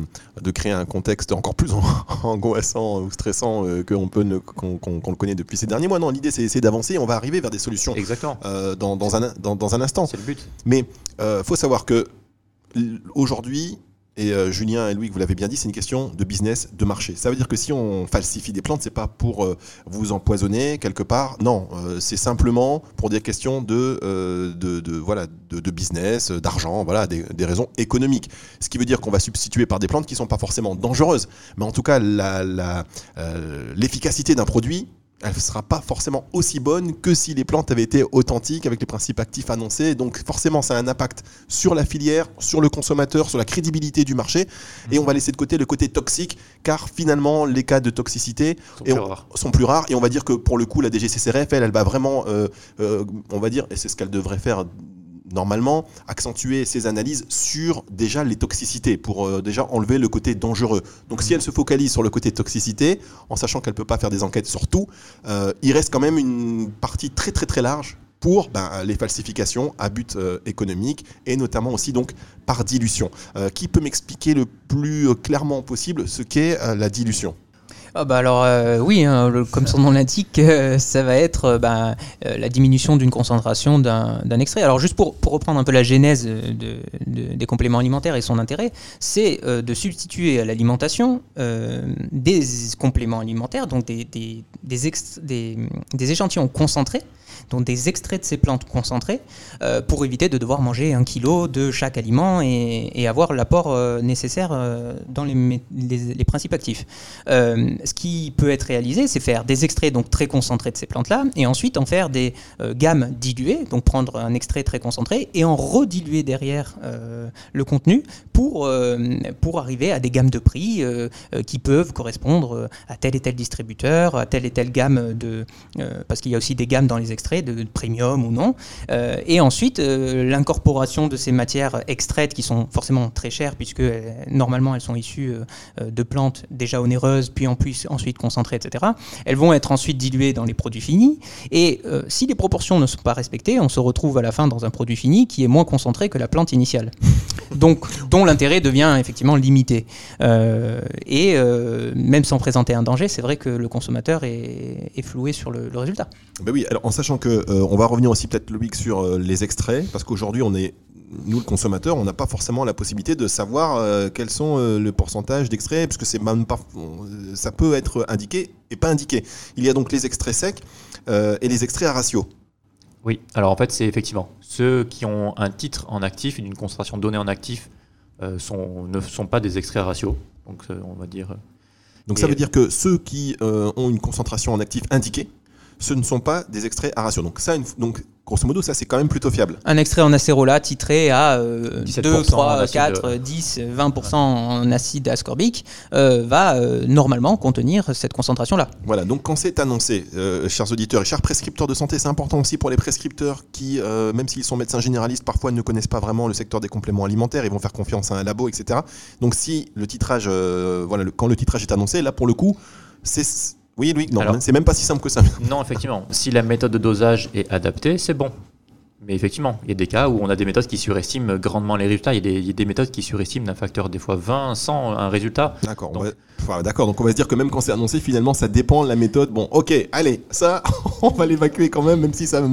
créer un contexte encore plus angoissant ou stressant euh, qu'on peut qu'on le connaît depuis ces derniers mois. Non, l'idée c'est d'avancer. On va arriver vers des solutions. Exactement. Euh, dans, un, dans, un instant. C'est le but. Mais euh, faut savoir que aujourd'hui, et euh, Julien et Louis, vous l'avez bien dit, c'est une question de business, de marché. Ça veut dire que si on falsifie des plantes, c'est pas pour euh, vous empoisonner quelque part. Non, euh, c'est simplement pour des questions de, de, voilà, de, business, d'argent, voilà, des, raisons économiques. Ce qui veut dire qu'on va substituer par des plantes qui sont pas forcément dangereuses, mais en tout cas l'efficacité d'un produit elle ne sera pas forcément aussi bonne que si les plantes avaient été authentiques avec les principes actifs annoncés. Donc forcément, ça a un impact sur la filière, sur le consommateur, sur la crédibilité du marché. Et on va laisser de côté le côté toxique, car finalement, les cas de toxicité sont, plus, rares. Et on va dire que pour le coup, la DGCCRF, elle, elle va vraiment, euh, euh, on va dire, et c'est ce qu'elle devrait faire normalement accentuer ses analyses sur déjà les toxicités pour euh, déjà enlever le côté dangereux. Donc si elle se focalise sur le côté toxicité, en sachant qu'elle ne peut pas faire des enquêtes sur tout, euh, il reste quand même une partie très très très large pour ben, les falsifications à but euh, économique et notamment aussi donc par dilution. qui peut m'expliquer le plus clairement possible ce qu'est la dilution? Ah bah alors euh, oui, hein, comme son nom l'indique, euh, ça va être euh, bah, la diminution d'une concentration d'un extrait. Alors juste pour, pour, reprendre un peu la genèse de, des compléments alimentaires et son intérêt, c'est de substituer à l'alimentation des compléments alimentaires, donc des, des échantillons concentrés donc des extraits de ces plantes concentrées, euh, pour éviter de devoir manger un kilo de chaque aliment et, avoir l'apport euh, nécessaire euh, dans les, principes actifs. ce qui peut être réalisé, c'est faire des extraits donc très concentrés de ces plantes-là, et ensuite en faire des gammes diluées, donc prendre un extrait très concentré et en rediluer derrière le contenu pour, pour arriver à des gammes de prix qui peuvent correspondre à tel et tel distributeur, à telle et telle gamme de... parce qu'il y a aussi des gammes dans les extraits de, premium ou non. Euh, et ensuite, euh, l'incorporation de ces matières extraites qui sont forcément très chères puisque euh, normalement elles sont issues de plantes déjà onéreuses, puis en plus ensuite concentrées, etc. Elles vont être ensuite diluées dans les produits finis. Et si les proportions ne sont pas respectées, on se retrouve à la fin dans un produit fini qui est moins concentré que la plante initiale. Donc, dont l'intérêt devient effectivement limité. et même sans présenter un danger, c'est vrai que le consommateur est, floué sur le, le résultat. Ben oui, alors en sachant que euh, on va revenir aussi peut-être Loïc sur euh, les extraits, parce qu'aujourd'hui on est nous, le consommateur, on n'a pas forcément la possibilité de savoir euh, quels sont le pourcentage d'extraits, puisque c'est même pas, ça peut être indiqué et pas indiqué. Il y a donc les extraits secs et les extraits à ratio. Oui, alors en fait, c'est effectivement ceux qui ont un titre en actif et d'une concentration donnée en actif sont, ne sont pas des extraits à ratio. Donc, on va dire. Donc, ça veut dire que ceux qui ont une concentration en actif indiquée, ce ne sont pas des extraits à ratio. Donc ça, donc grosso modo, ça c'est quand même plutôt fiable. Un extrait en acérola titré à 2, 3, 4, 10, 20% en acide ascorbique euh, va euh, normalement contenir cette concentration-là. Voilà, donc quand c'est annoncé, euh, chers auditeurs et chers prescripteurs de santé, c'est important aussi pour les prescripteurs qui, même s'ils sont médecins généralistes, parfois ne connaissent pas vraiment le secteur des compléments alimentaires, ils vont faire confiance à un labo, etc. Donc si le titrage, voilà, quand le titrage est annoncé, là pour le coup, c'est Oui, oui, non, c'est même pas si simple que ça. Non, effectivement. Si la méthode de dosage est adaptée, c'est bon. Mais effectivement, il y a des cas où on a des méthodes qui surestiment grandement les résultats. Il y a des, méthodes qui surestiment d'un facteur des fois 20, 100 un résultat. D'accord. Donc... D'accord. Donc on va se dire que même quand c'est annoncé, finalement, ça dépend de la méthode. Bon, ok, allez, ça, on va l'évacuer quand même, même si ça.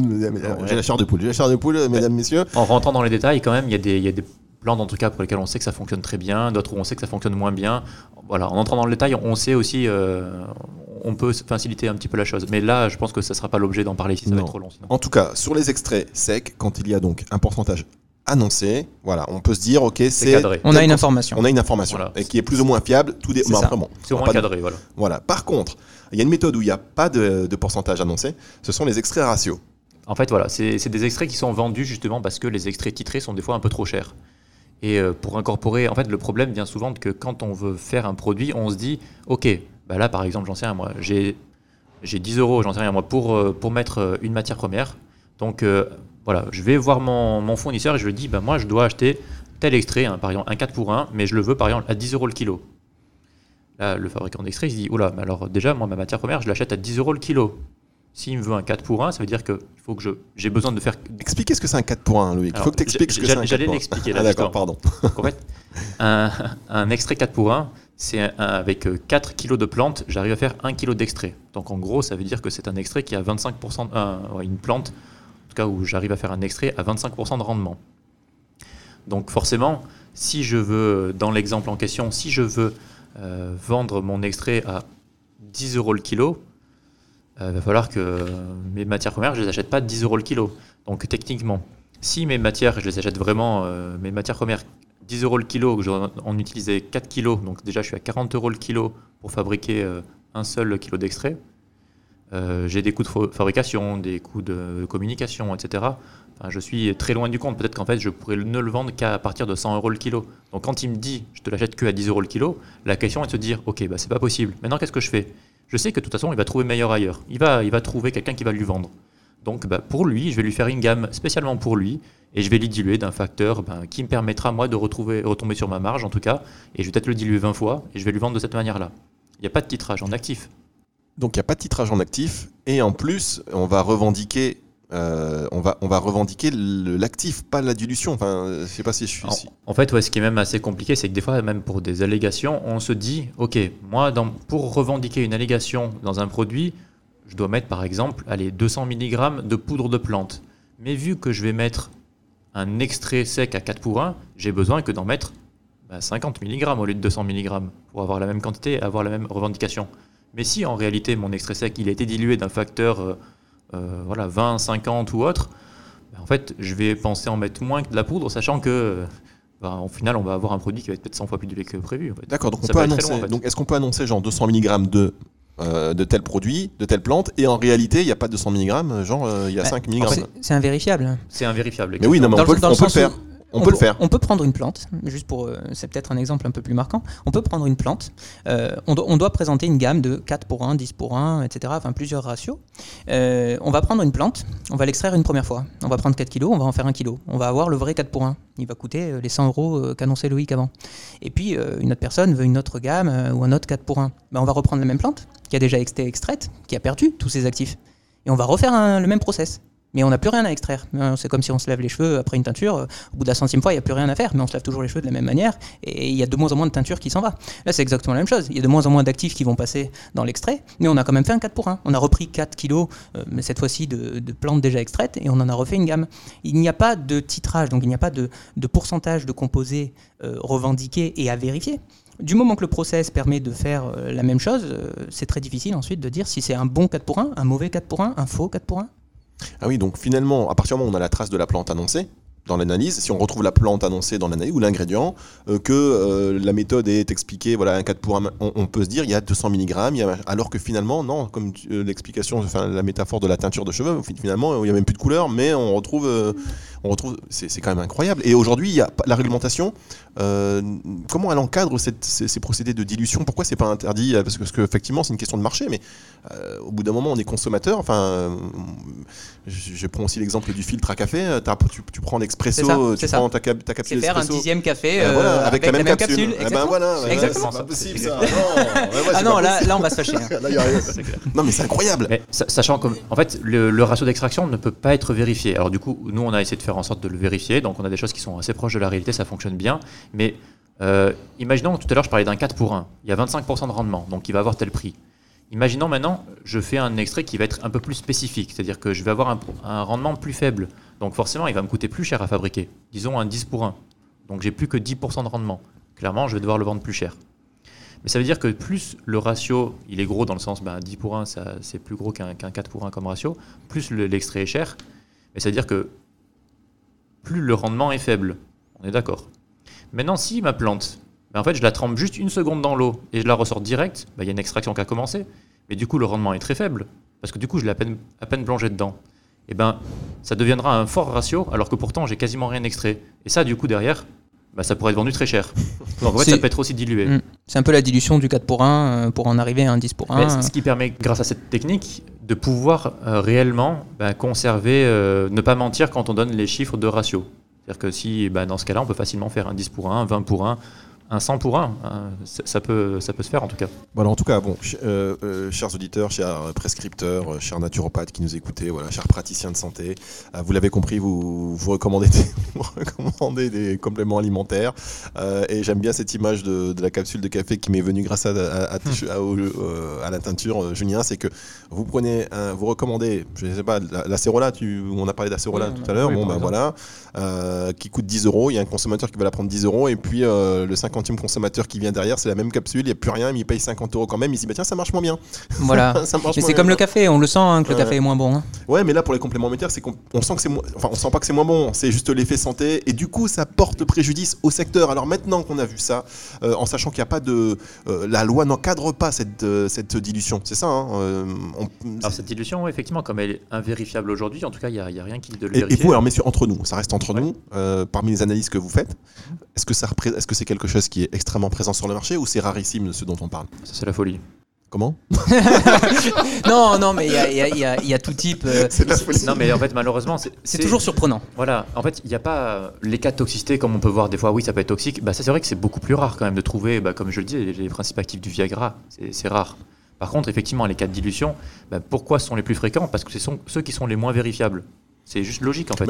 J'ai la chair de poule. J'ai la chair de poule, mesdames, messieurs. En rentrant dans les détails, quand même, il y a des, y a des plantes en tout cas pour lesquelles on sait que ça fonctionne très bien, d'autres où on sait que ça fonctionne moins bien. Voilà, en entrant dans le détail, on sait aussi, euh, on peut faciliter un petit peu la chose. Mais là, je pense que ça ne sera pas l'objet d'en parler ici, ça va être trop long. En tout cas, sur les extraits secs, quand il y a donc un pourcentage annoncé, voilà, on peut se dire, ok, c'est. On a une information. On a une information, et qui est plus ou moins fiable, tout des. C'est au moins cadré, voilà. Voilà. Par contre, il y a une méthode où il n'y a pas de, de pourcentage annoncé, ce sont les extraits ratios. En fait, voilà, c'est des extraits qui sont vendus justement parce que les extraits titrés sont des fois un peu trop chers. Et euh, pour incorporer, en fait, le problème vient souvent que quand on veut faire un produit, on se dit, ok, bah là, par exemple, j'en sais rien, moi, j'ai j'ai 10 euros, j'en sais rien, moi, pour, euh, pour mettre euh, une matière première. Donc, voilà, je vais voir mon, mon, fournisseur et je lui dis, bah, moi, je dois acheter tel extrait, hein, par exemple, un 4 pour 1, mais je le veux, par exemple, à 10 euros le kilo. Là, le fabricant d'extrait, il se dit, oula, mais alors déjà, moi, ma matière première, je l'achète à 10 euros le kilo. S'il me veut un 4 pour 1, ça veut dire qu'il faut que je j'ai besoin de faire. Expliquez ce que c'est un 4 pour 1, Loïc. Il faut que tu expliques ce que c'est un J'allais l'expliquer là. Ah, d'accord, pardon. en fait, un, extrait 4 pour 1, c'est avec 4 kg de plantes, j'arrive à faire 1 kg d'extrait. Donc en gros, ça veut dire que c'est un extrait qui a 25%, euh, une plante, en tout cas où j'arrive à faire un extrait à 25% de rendement. Donc forcément, si je veux, dans l'exemple en question, si je veux euh, vendre mon extrait à 10 euros le kilo, il euh, va falloir que mes matières premières, je les achète pas 10 euros le kilo. Donc techniquement, si mes matières, je les achète vraiment, euh, mes matières premières 10 euros le kilo, que j'en utilisais 4 kilos, donc déjà je suis à 40 euros le kilo pour fabriquer euh, un seul kilo d'extrait. j'ai des coûts de fabrication, des coûts de communication, etc. je suis très loin du compte. Peut-être qu'en fait, je pourrais ne le vendre qu'à partir de 100 euros le kilo. Donc quand il me dit, je te l'achète que à 10 euros le kilo, la question est de se dire, ok, bah, c'est pas possible. Maintenant, qu'est-ce que je fais? Je sais que de toute façon, il va trouver meilleur ailleurs. Il va, il va trouver quelqu'un qui va lui vendre. Donc bah, pour lui, je vais lui faire une gamme spécialement pour lui et je vais l'y diluer d'un facteur bah, qui me permettra moi de retrouver, retomber sur ma marge en tout cas et je vais peut-être le diluer 20 fois et je vais lui vendre de cette manière-là. Il n'y a pas de titrage en actif. Donc il n'y a pas de titrage en actif et en plus on va revendiquer euh, on, va, on va revendiquer l'actif, pas la dilution. Enfin, je sais pas si je suis. En, en fait, ouais, ce qui est même assez compliqué, c'est que des fois, même pour des allégations, on se dit, ok, moi, dans, pour revendiquer une allégation dans un produit, je dois mettre par exemple, allez, 200 mg de poudre de plante. Mais vu que je vais mettre un extrait sec à 4 pour 1, j'ai besoin que d'en mettre 50 bah, mg au lieu de 200 mg pour avoir la même quantité et avoir la même revendication. Mais si en réalité mon extrait sec il a été dilué d'un facteur euh, euh, voilà, 20, 50 ou autre, ben, en fait, je vais penser en mettre moins que de la poudre, sachant que ben, au final, on va avoir un produit qui va être peut-être 100 fois plus dilué que prévu. D'accord, donc, on peut annoncer, donc est-ce qu'on peut annoncer genre 200 mg de euh, de tel produit, de telle plante, et en réalité, il n'y a pas 200 mg, genre euh, il y a 5 mg. C'est invérifiable. C'est invérifiable. Mais oui, non, mais on peut, on peut le faire. On, peut, le faire. On peut prendre une plante, juste pour, euh, c'est peut-être un exemple un peu plus marquant. On peut prendre une plante. Euh, on, doit présenter une gamme de 4 pour 1, 10 pour 1, etc. Enfin plusieurs ratios. Euh, on va prendre une plante, on va l'extraire une première fois. On va prendre 4 kilos, on va en faire 1 kilo. On va avoir le vrai 4 pour 1. Il va coûter les 100 euros qu'annonçait Loïc avant. Et puis une autre personne veut une autre gamme ou un autre 4 pour 1. Ben, on va reprendre la même plante qui a déjà été extraite, qui a perdu tous ses actifs. Et on va refaire le même process mais on n'a plus rien à extraire. Euh, c'est comme si on se lave les cheveux après une teinture. Euh, au bout de la centième fois, il n'y a plus rien à faire, mais on se lave toujours les cheveux de la même manière et il y a de moins en moins de teinture qui s'en va. Là, c'est exactement la même chose. Il y a de moins en moins d'actifs qui vont passer dans l'extrait, mais on a quand même fait un 4 pour 1. On a repris 4 kilos, euh, mais cette fois-ci de, plantes déjà extraites, et on en a refait une gamme. Il n'y a pas de titrage, donc il n'y a pas de, pourcentage de composés revendiqués et à vérifier. Du moment que le process permet de faire la même chose, c'est très difficile ensuite de dire si c'est un bon 4 pour 1, un mauvais 4 pour 1, un faux 4 pour 1. Ah oui, donc finalement, à partir du moment où on a la trace de la plante annoncée, dans l'analyse, si on retrouve la plante annoncée dans l'analyse ou l'ingrédient, euh, que euh, la méthode est expliquée, voilà, un 4 pour 1, on, peut se dire il y a 200 mg, alors que finalement, non, comme euh, l'explication, la métaphore de la teinture de cheveux, finalement, il n'y a même plus de couleur, mais on retrouve, on retrouve, c'est quand même incroyable. Et aujourd'hui, il y a la réglementation. Euh, comment elle encadre ces, ces, procédés de dilution? Pourquoi c'est pas interdit? Parce que, parce effectivement, c'est une question de marché, mais euh, au bout d'un moment, on est consommateur. Enfin, je, prends aussi l'exemple du filtre à café. Tu, tu, prends l'expresso, tu prends ta, ta capsule faire un dixième café ben avec, la, même, capsule. Eh ben voilà, Exactement. C'est pas possible ça. ah non, là, là, on va se fâcher. Hein. non, mais c'est incroyable. Mais, sachant que, en fait, le, le ratio d'extraction ne peut pas être vérifié. Alors du coup, nous, on a essayé de faire en sorte de le vérifier. Donc on a des choses qui sont assez proches de la réalité, ça fonctionne bien. Mais euh, imaginons, tout à l'heure, je parlais d'un 4 pour 1. Il y a 25% de rendement, donc il va avoir tel prix. Imaginons maintenant, je fais un extrait qui va être un peu plus spécifique, c'est-à-dire que je vais avoir un, rendement plus faible. Donc forcément, il va me coûter plus cher à fabriquer. Disons un 10 pour 1. Donc j'ai plus que 10% de rendement. Clairement, je vais devoir le vendre plus cher. Mais ça veut dire que plus le ratio, il est gros dans le sens, 10 ben, pour 1, c'est plus gros qu'un 4 pour 1 comme ratio, plus l'extrait est cher. Mais ça veut dire que plus le rendement est faible. On est d'accord. Maintenant, si ma plante, ben en fait, je la trempe juste une seconde dans l'eau et je la ressors direct, ben, il y a une extraction qui a commencé, mais du coup, le rendement est très faible, parce que du coup, je l'ai à peine, à peine plongé dedans. Et ben, ça deviendra un fort ratio, alors que pourtant, j'ai quasiment rien extrait. Et ça, du coup, derrière, ben, ça pourrait être vendu très cher. Donc en fait, ça peut être aussi dilué. Hmm. C'est un peu la dilution du 4 pour 1 euh, pour en arriver à un 10 pour 1. ce qui permet, grâce à cette technique, de pouvoir euh, réellement ben, conserver, euh, ne pas mentir quand on donne les chiffres de ratio. C'est-à-dire que si, ben, dans ce cas-là, on peut facilement faire un 10 pour 1, un 20 pour 1, un 100 pour 1, hein. ça, peut, ça peut se faire en tout cas. Voilà, en tout cas, bon, euh, euh, chers auditeurs, chers euh, prescripteurs, chers naturopathes qui nous écoutez, voilà, chers praticiens de santé, vous l'avez compris, vous, vous, recommandez des, compléments alimentaires. et j'aime bien cette image de, la capsule de café qui m'est venue grâce à, à, hmm. la teinture, Julien, c'est que vous prenez, vous recommandez, je ne sais pas, l'acérola, la on a parlé d'acérola oui, tout à l'heure, bon, bah, voilà, qui coûte 10 euros, il y a un consommateur qui va la prendre 10 euros, et puis le 50 consommateur qui vient derrière, c'est la même capsule, il n'y a plus rien, mais il paye 50 euros quand même, il se dit bah, tiens, ça marche moins bien. Voilà. ça marche mais c'est comme le café, on le sent hein, que le café est moins bon. Hein. Ouais, mais là pour les compléments alimentaires, c'est qu'on on sent que c'est mo... enfin, on sent pas que c'est moins bon, c'est juste l'effet santé et du coup, ça porte préjudice au secteur. Alors maintenant qu'on a vu ça, euh, en sachant qu'il n'y a pas de euh, la loi n'encadre pas cette euh, cette dilution, c'est ça. Hein, alors cette dilution, effectivement, comme elle est invérifiable aujourd'hui, en tout cas, il n'y a, rien qui le vérifie. Et, vous alors messieurs, entre nous, ça reste entre nous parmi les analyses que vous faites, est-ce que ça est-ce que c'est quelque chose qui est extrêmement présent sur le marché ou c'est rarissime ce dont on parle? Ça, c'est la folie. Comment? Non, non, mais il y, y a, tout type. Euh, c'est la folie. Non, mais en fait, malheureusement, c'est toujours surprenant. Voilà, en fait, il n'y a pas les cas de toxicité comme on peut voir des fois. Oui, ça peut être toxique. Bah, ça, c'est vrai que c'est beaucoup plus rare quand même de trouver, bah, comme je le dis, les principes actifs du Viagra. C'est rare. Par contre, effectivement, les cas de dilution, bah, pourquoi ce sont les plus fréquents? Parce que ce sont ceux qui sont les moins vérifiables. C'est juste logique en fait.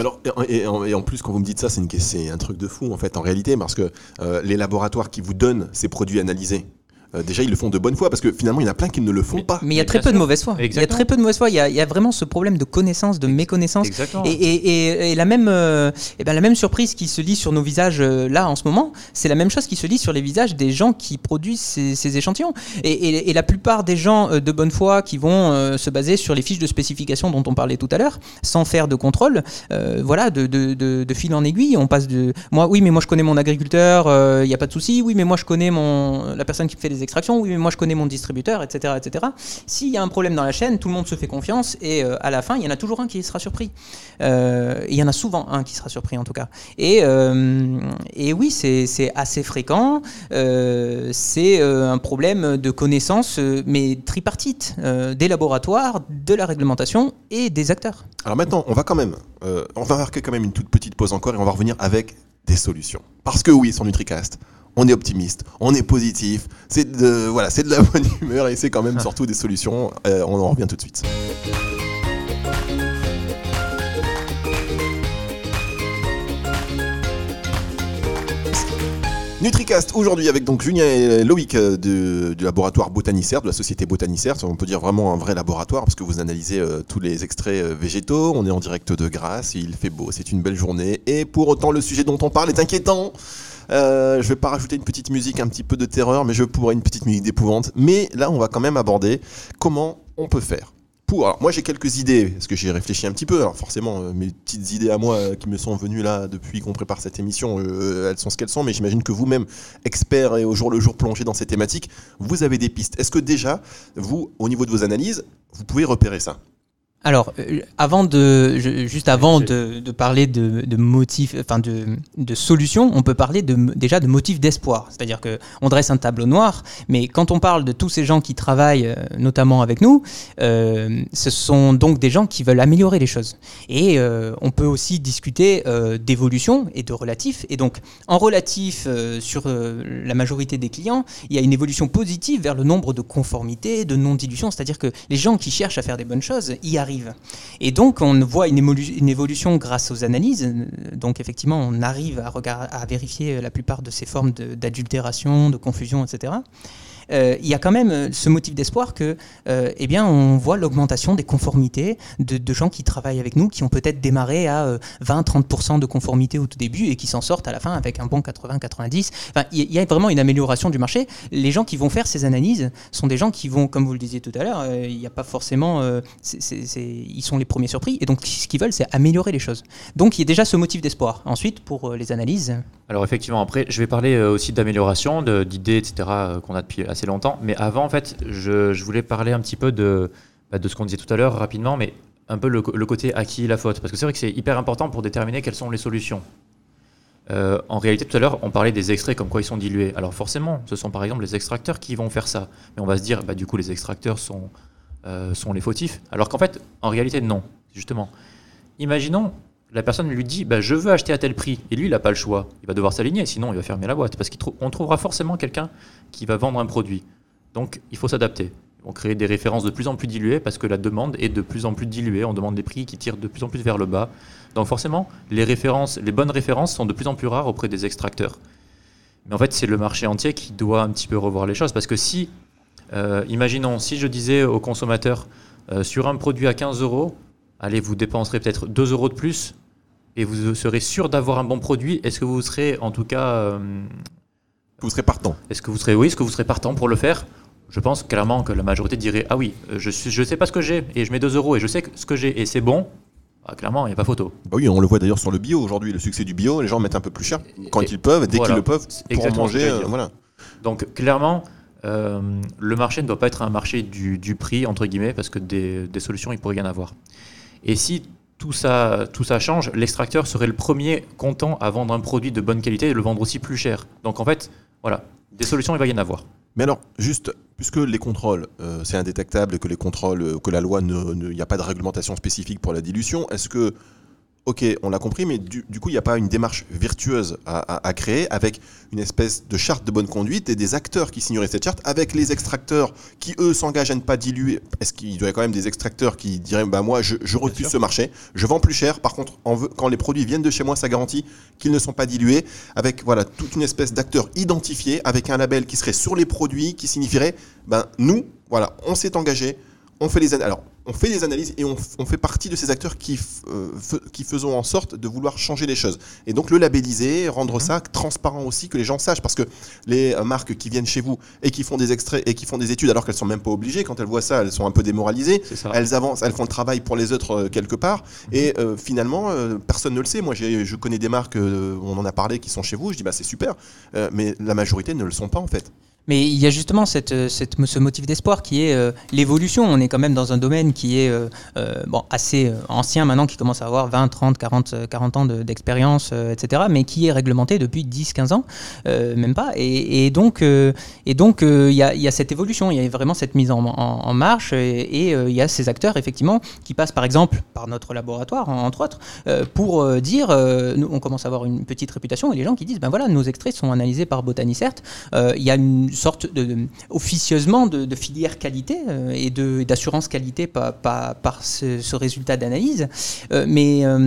et, en, plus, quand vous me dites ça, c'est un truc de fou en fait, en réalité, parce que euh, les laboratoires qui vous donnent ces produits analysés, euh, déjà ils le font de bonne foi parce que finalement il y en a plein qui ne le font pas. Mais il y a très peu de mauvaise foi. Il y a très peu de mauvaise foi. Il y a, vraiment ce problème de connaissance, de méconnaissance. Et, et, la même, euh, et ben, la même surprise qui se lit sur nos visages euh, là en ce moment, c'est la même chose qui se lit sur les visages des gens qui produisent ces, échantillons. Et, la plupart des gens de bonne foi qui vont se baser sur les fiches de spécification dont on parlait tout à l'heure, sans faire de contrôle, voilà, de, de, de, fil en aiguille, on passe de moi, oui, mais moi je connais mon agriculteur, il n'y a pas de souci. Oui, mais moi je connais mon la personne qui me fait les extractions, oui mais moi je connais mon distributeur, etc. etc. S'il y a un problème dans la chaîne, tout le monde se fait confiance et euh, à la fin, il y en a toujours un qui sera surpris. Euh, il y en a souvent un qui sera surpris en tout cas. Et, euh, et oui, c'est assez fréquent. c'est un problème de connaissance, mais tripartite, des laboratoires, de la réglementation et des acteurs. Alors maintenant, on va quand même, on va marquer quand même une toute petite pause encore et on va revenir avec des solutions. Parce que oui, sur NutriCast, on est optimiste, on est positif, c'est de, voilà, c'est de la bonne humeur et c'est quand même surtout des solutions. Euh, on en revient tout de suite. NutriCast aujourd'hui avec donc Julien et Loïc euh, du laboratoire Botanicère, de la société Botanicère. On peut dire vraiment un vrai laboratoire parce que vous analysez euh, tous les extraits végétaux. On est en direct de Grasse, il fait beau, c'est une belle journée. Et pour autant, le sujet dont on parle est inquiétant. Euh, je vais pas rajouter une petite musique un petit peu de terreur, mais je pourrais une petite musique d'épouvante. Mais là, on va quand même aborder comment on peut faire. Pour, alors moi j'ai quelques idées, parce que j'ai réfléchi un petit peu. Alors forcément, euh, mes petites idées à moi euh, qui me sont venues là depuis qu'on prépare cette émission, euh, elles sont ce qu'elles sont. Mais j'imagine que vous-même, expert et au jour le jour plongé dans ces thématiques, vous avez des pistes. Est-ce que déjà, vous, au niveau de vos analyses, vous pouvez repérer ça? Alors, euh, avant de, juste avant de, parler de, motifs, enfin de, de, solutions, on peut parler déjà de motifs d'espoir. C'est-à-dire que on dresse un tableau noir, mais quand on parle de tous ces gens qui travaillent, euh, notamment avec nous, euh, ce sont donc des gens qui veulent améliorer les choses. Et on peut aussi discuter d'évolution et de relatif. Et donc, en relatif sur la majorité des clients, il y a une évolution positive vers le nombre de conformités, de non-dilution. C'est-à-dire que les gens qui cherchent à faire des bonnes choses y arrivent et donc, on voit une, évolution grâce aux analyses. Donc, effectivement, on arrive à, à vérifier la plupart de ces formes d'adultération, de confusion, etc. Euh, il y a quand même euh, ce motif d'espoir que, euh, eh bien, on voit l'augmentation des conformités de, gens qui travaillent avec nous, qui ont peut-être démarré à 20-30% de conformité au tout début et qui s'en sortent à la fin avec un bon 80-90. Enfin, il y a vraiment une amélioration du marché. Les gens qui vont faire ces analyses sont des gens qui vont, comme vous le disiez tout à l'heure, il n'y a pas forcément, ils sont les premiers surpris et donc ce qu'ils veulent, c'est améliorer les choses. Donc il y a déjà ce motif d'espoir. Ensuite, pour les analyses. Alors effectivement, après, je vais parler aussi d'amélioration, d'idées, etc. qu'on a depuis longtemps. Mais avant, en fait, je, voulais parler un petit peu de, bah, de ce qu'on disait tout à l'heure rapidement, mais un peu le, côté à qui la faute. Parce que c'est vrai que c'est hyper important pour déterminer quelles sont les solutions. Euh, en réalité, tout à l'heure, on parlait des extraits comme quoi ils sont dilués. Alors forcément, ce sont par exemple les extracteurs qui vont faire ça. Mais on va se dire, bah, du coup, les extracteurs sont, euh, sont les fautifs. Alors qu'en fait, en réalité, non. Justement. Imaginons, la personne lui dit, bah, je veux acheter à tel prix. Et lui, il n'a pas le choix. Il va devoir s'aligner, sinon il va fermer la boîte. Parce qu'on trouvera forcément quelqu'un qui va vendre un produit. Donc il faut s'adapter. On crée des références de plus en plus diluées parce que la demande est de plus en plus diluée. On demande des prix qui tirent de plus en plus vers le bas. Donc forcément, les références, les bonnes références sont de plus en plus rares auprès des extracteurs. Mais en fait, c'est le marché entier qui doit un petit peu revoir les choses parce que si, euh, imaginons, si je disais aux consommateurs euh, sur un produit à 15 euros, allez, vous dépenserez peut-être 2 euros de plus et vous serez sûr d'avoir un bon produit. Est-ce que vous serez en tout cas euh, vous serez partant. Est-ce que vous serez, oui, est-ce que vous serez partant pour le faire? Je pense clairement que la majorité dirait ah oui, euh, je ne je sais pas ce que j'ai et je mets 2 euros et je sais ce que j'ai et c'est bon. Ah, clairement, il n'y a pas photo. Bah oui, on le voit d'ailleurs sur le bio aujourd'hui, le succès du bio, les gens mettent un peu plus cher quand ils peuvent, dès qu'ils le peuvent, pour manger. Euh, voilà. Donc clairement, euh, le marché ne doit pas être un marché du, du prix, entre guillemets, parce que des, des, solutions, il pourrait y en avoir. Et si tout ça, tout ça change, l'extracteur serait le premier content à vendre un produit de bonne qualité et le vendre aussi plus cher. Donc en fait, voilà, des solutions, il va y en avoir. Mais alors, juste, puisque les contrôles, euh, c'est indétectable et que les contrôles, euh, que la loi, il n'y a pas de réglementation spécifique pour la dilution, est-ce que ok, on l'a compris, mais du, coup, il n'y a pas une démarche virtueuse à, créer avec une espèce de charte de bonne conduite et des acteurs qui signeraient cette charte avec les extracteurs qui, eux, s'engagent à ne pas diluer. Est-ce qu'il y aurait quand même des extracteurs qui diraient, bah, moi, je, refuse ce marché, je vends plus cher, par contre, quand les produits viennent de chez moi, ça garantit qu'ils ne sont pas dilués, avec voilà, toute une espèce d'acteurs identifiés, avec un label qui serait sur les produits, qui signifierait, ben, nous, voilà, on s'est engagé, on fait les alors on fait des analyses et on, fait partie de ces acteurs qui, euh, qui faisons en sorte de vouloir changer les choses. Et donc le labelliser, rendre mhm. ça transparent aussi, que les gens sachent, parce que les euh, marques qui viennent chez vous et qui font des extraits et qui font des études alors qu'elles sont même pas obligées, quand elles voient ça, elles sont un peu démoralisées, elles avancent, elles font le travail pour les autres euh, quelque part, mhm. et finalement personne ne le sait. Moi je connais des marques, on en a parlé, qui sont chez vous, je dis bah c'est super, mais la majorité ne le sont pas en fait. Mais il y a justement cette, euh, cette ce motif d'espoir qui est euh, l'évolution. On est quand même dans un domaine qui est euh, bon, assez ancien maintenant, qui commence à avoir 20, 30, 40, 40 ans d'expérience, etc., mais qui est réglementé depuis 10, 15 ans, même pas. Et, et donc, et donc il y, a, y, a, cette évolution, il y a vraiment cette mise en, marche, et, il y a ces acteurs, effectivement, qui passent par exemple par notre laboratoire, entre autres, pour dire, nous, on commence à avoir une petite réputation, et les gens qui disent, ben voilà, nos extraits sont analysés par Botanicert, il y a une sorte de, officieusement de, filière qualité euh, et d'assurance qualité par, par, ce, résultat d'analyse. Euh, mais, euh,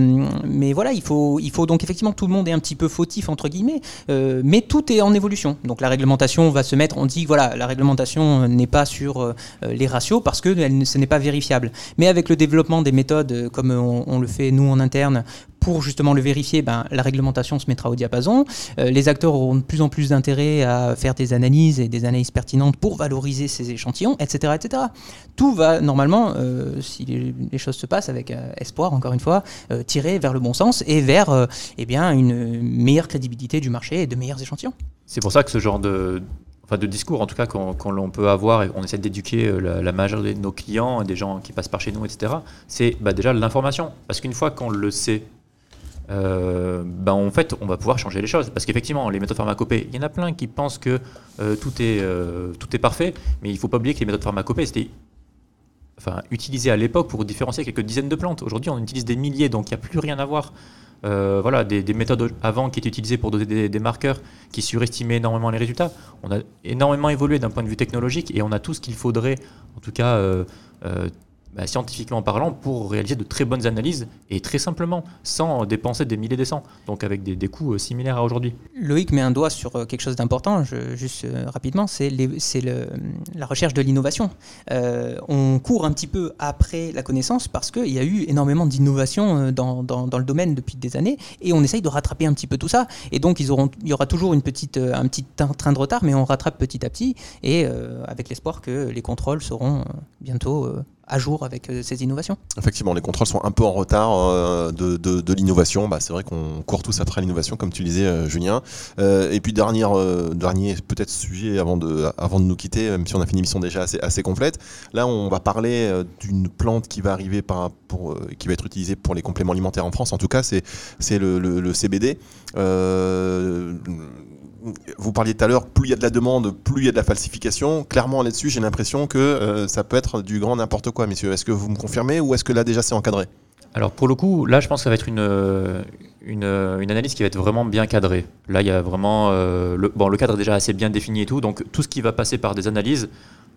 mais voilà, il faut, il faut donc effectivement tout le monde est un petit peu fautif entre guillemets, mais tout est en évolution. Donc la réglementation va se mettre, on dit voilà, la réglementation n'est pas sur les ratios parce que ce n'est pas vérifiable. Mais avec le développement des méthodes comme on le fait nous en interne pour justement le vérifier, ben, la réglementation se mettra au diapason. Euh, les acteurs auront de plus en plus d'intérêt à faire des analyses et des analyses pertinentes pour valoriser ces échantillons, etc. etc. Tout va normalement, euh, si les, choses se passent avec euh, espoir, encore une fois, tirer vers le bon sens et vers eh bien, une meilleure crédibilité du marché et de meilleurs échantillons. C'est pour ça que ce genre de, enfin de discours en tout cas l'on peut avoir et on essaie d'éduquer la, majorité de nos clients, des gens qui passent par chez nous, etc. C'est bah, déjà l'information. Parce qu'une fois qu'on le sait, euh, ben en fait, on va pouvoir changer les choses. Parce qu'effectivement, les méthodes pharmacopées, il y en a plein qui pensent que euh, tout, est, euh, tout est parfait, mais il ne faut pas oublier que les méthodes pharmacopées, c'était enfin, utilisé à l'époque pour différencier quelques dizaines de plantes. Aujourd'hui, on utilise des milliers, donc il n'y a plus rien à voir. voilà, des, méthodes avant qui étaient utilisées pour donner des, des, marqueurs qui surestimaient énormément les résultats. On a énormément évolué d'un point de vue technologique et on a tout ce qu'il faudrait, en tout cas, bah, scientifiquement parlant, pour réaliser de très bonnes analyses et très simplement, sans dépenser des milliers de cents, donc avec des, coûts euh, similaires à aujourd'hui. Loïc met un doigt sur euh, quelque chose d'important, juste euh, rapidement, c'est la recherche de l'innovation. on court un petit peu après la connaissance parce qu'il y a eu énormément d'innovation dans, dans, le domaine depuis des années et on essaye de rattraper un petit peu tout ça. Et donc ils auront, il y aura toujours une petite, un petit train de retard, mais on rattrape petit à petit et avec l'espoir que les contrôles seront bientôt jour avec euh, ces innovations. Effectivement, les contrôles sont un peu en retard euh, de, l'innovation. Bah, c'est vrai qu'on court tous après l'innovation, comme tu disais, euh, Julien. et puis, dernier, peut-être sujet avant de, avant de nous quitter, même si on a fait une émission déjà assez, complète. Là, on va parler d'une plante qui va arriver par, pour, qui va être utilisée pour les compléments alimentaires en France. En tout cas, c'est le, le, CBD vous parliez tout à l'heure, plus il y a de la demande, plus il y a de la falsification. Clairement, là-dessus, j'ai l'impression que euh, ça peut être du grand n'importe quoi, messieurs. Est-ce que vous me confirmez ou est-ce que là, déjà, c'est encadré? Alors, pour le coup, là, je pense que ça va être une, euh, euh, une, analyse qui va être vraiment bien cadrée. Là, il y a vraiment. bon, le cadre est déjà assez bien défini et tout, donc tout ce qui va passer par des analyses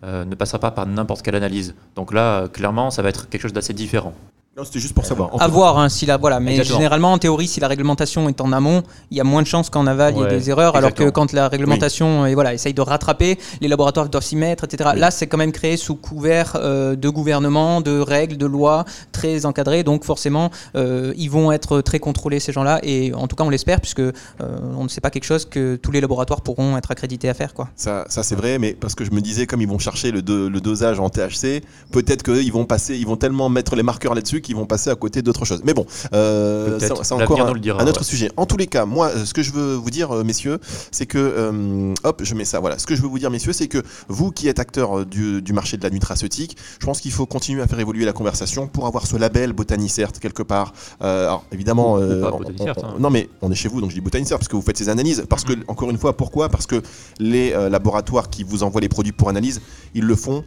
ne passera pas par n'importe quelle analyse. Donc là, clairement, ça va être quelque chose d'assez différent. Non, c'était juste pour savoir. À voir, hein, si la, voilà. Mais généralement, en théorie, si la réglementation est en amont, il y a moins de chances qu'en aval, il y ait des erreurs, alors que quand la réglementation et voilà, essaye de rattraper, les laboratoires doivent s'y mettre, etc. Là, c'est quand même créé sous couvert euh, de gouvernement, de règles, de lois très encadrées. Donc, forcément, euh, ils vont être très contrôlés, ces gens-là. Et en tout cas, on l'espère, puisque euh, on ne sait pas quelque chose que tous les laboratoires pourront être accrédités à faire. Quoi. Ça, ça c'est vrai, mais parce que je me disais, comme ils vont chercher le, le dosage en THC, peut-être qu'ils vont passer, ils vont tellement mettre les marqueurs là-dessus qui vont passer à côté d'autres choses. Mais bon, euh, c'est encore un, autre sujet. En tous les cas, moi, ce que je veux vous dire, euh, messieurs, c'est que, euh, hop, je mets ça, voilà. Ce que je veux vous dire, messieurs, c'est que vous qui êtes acteurs du, marché de la nutraceutique, je pense qu'il faut continuer à faire évoluer la conversation pour avoir ce label Botanicert quelque part. alors, évidemment, hein. non, mais on est chez vous, donc je dis Botanicert parce que vous faites ces analyses. Parce que, encore une fois, pourquoi? Parce que les laboratoires qui vous envoient les produits pour analyse, ils le font,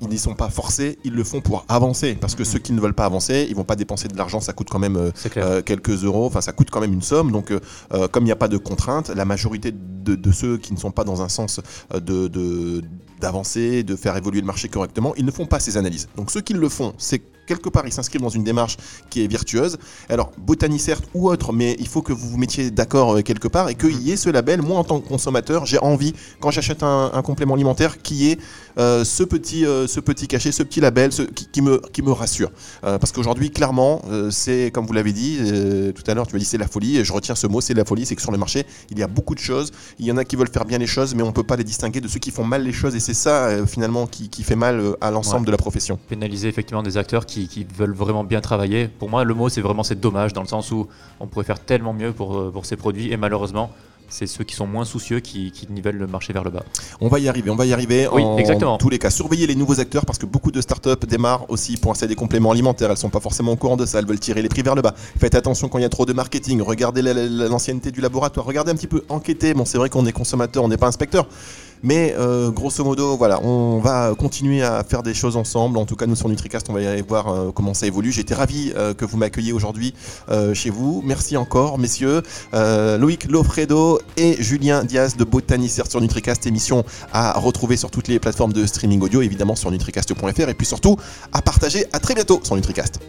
ils n'y sont pas forcés, ils le font pour avancer. Parce que mm-hmm. ceux qui ne veulent pas avancer, ils vont pas dépenser de l'argent, ça coûte quand même euh, euh, quelques euros, enfin ça coûte quand même une somme. Donc euh, comme il n'y a pas de contraintes, la majorité de, ceux qui ne sont pas dans un sens de d'avancer, de faire évoluer le marché correctement, ils ne font pas ces analyses. Donc ceux qui le font, c'est quelque part, ils s'inscrivent dans une démarche qui est virtueuse. Alors, Botany certes ou autre, mais il faut que vous vous mettiez d'accord quelque part et qu'il y ait ce label. Moi, en tant que consommateur, j'ai envie, quand j'achète un, complément alimentaire, qu'il y ait ce, petit, ce petit cachet, ce petit label ce, qui, me, qui me rassure. parce qu'aujourd'hui, clairement, c'est, comme vous l'avez dit tout à l'heure, tu m'as dit c'est la folie, et je retiens ce mot, c'est la folie, c'est que sur le marché, il y a beaucoup de choses. Il y en a qui veulent faire bien les choses, mais on ne peut pas les distinguer de ceux qui font mal les choses, et c'est ça, finalement, qui, qui, fait mal à l'ensemble de la profession. Pénaliser effectivement des acteurs qui, qui, veulent vraiment bien travailler. Pour moi, le mot, c'est vraiment c'est dommage, dans le sens où on pourrait faire tellement mieux pour, pour ces produits, et malheureusement, c'est ceux qui sont moins soucieux qui, nivellent le marché vers le bas. On va y arriver, on va y arriver. Oui, en exactement. tous les cas, surveillez les nouveaux acteurs parce que beaucoup de startups démarrent aussi pour acheter des compléments alimentaires. Elles sont pas forcément au courant de ça, elles veulent tirer les prix vers le bas. Faites attention quand il y a trop de marketing. Regardez l'ancienneté du laboratoire. Regardez un petit peu, enquêtez. Bon, c'est vrai qu'on est consommateur, on n'est pas inspecteur. Mais euh, grosso modo, voilà, on va continuer à faire des choses ensemble. En tout cas, nous sur NutriCast, on va aller voir euh, comment ça évolue. Été ravi euh, que vous m'accueilliez aujourd'hui chez vous. Merci encore, messieurs. Loïc Lofredo et Julien Diaz de Botanicert sur NutriCast, émission à retrouver sur toutes les plateformes de streaming audio, évidemment sur nutricast.fr et puis surtout à partager. À très bientôt sur NutriCast.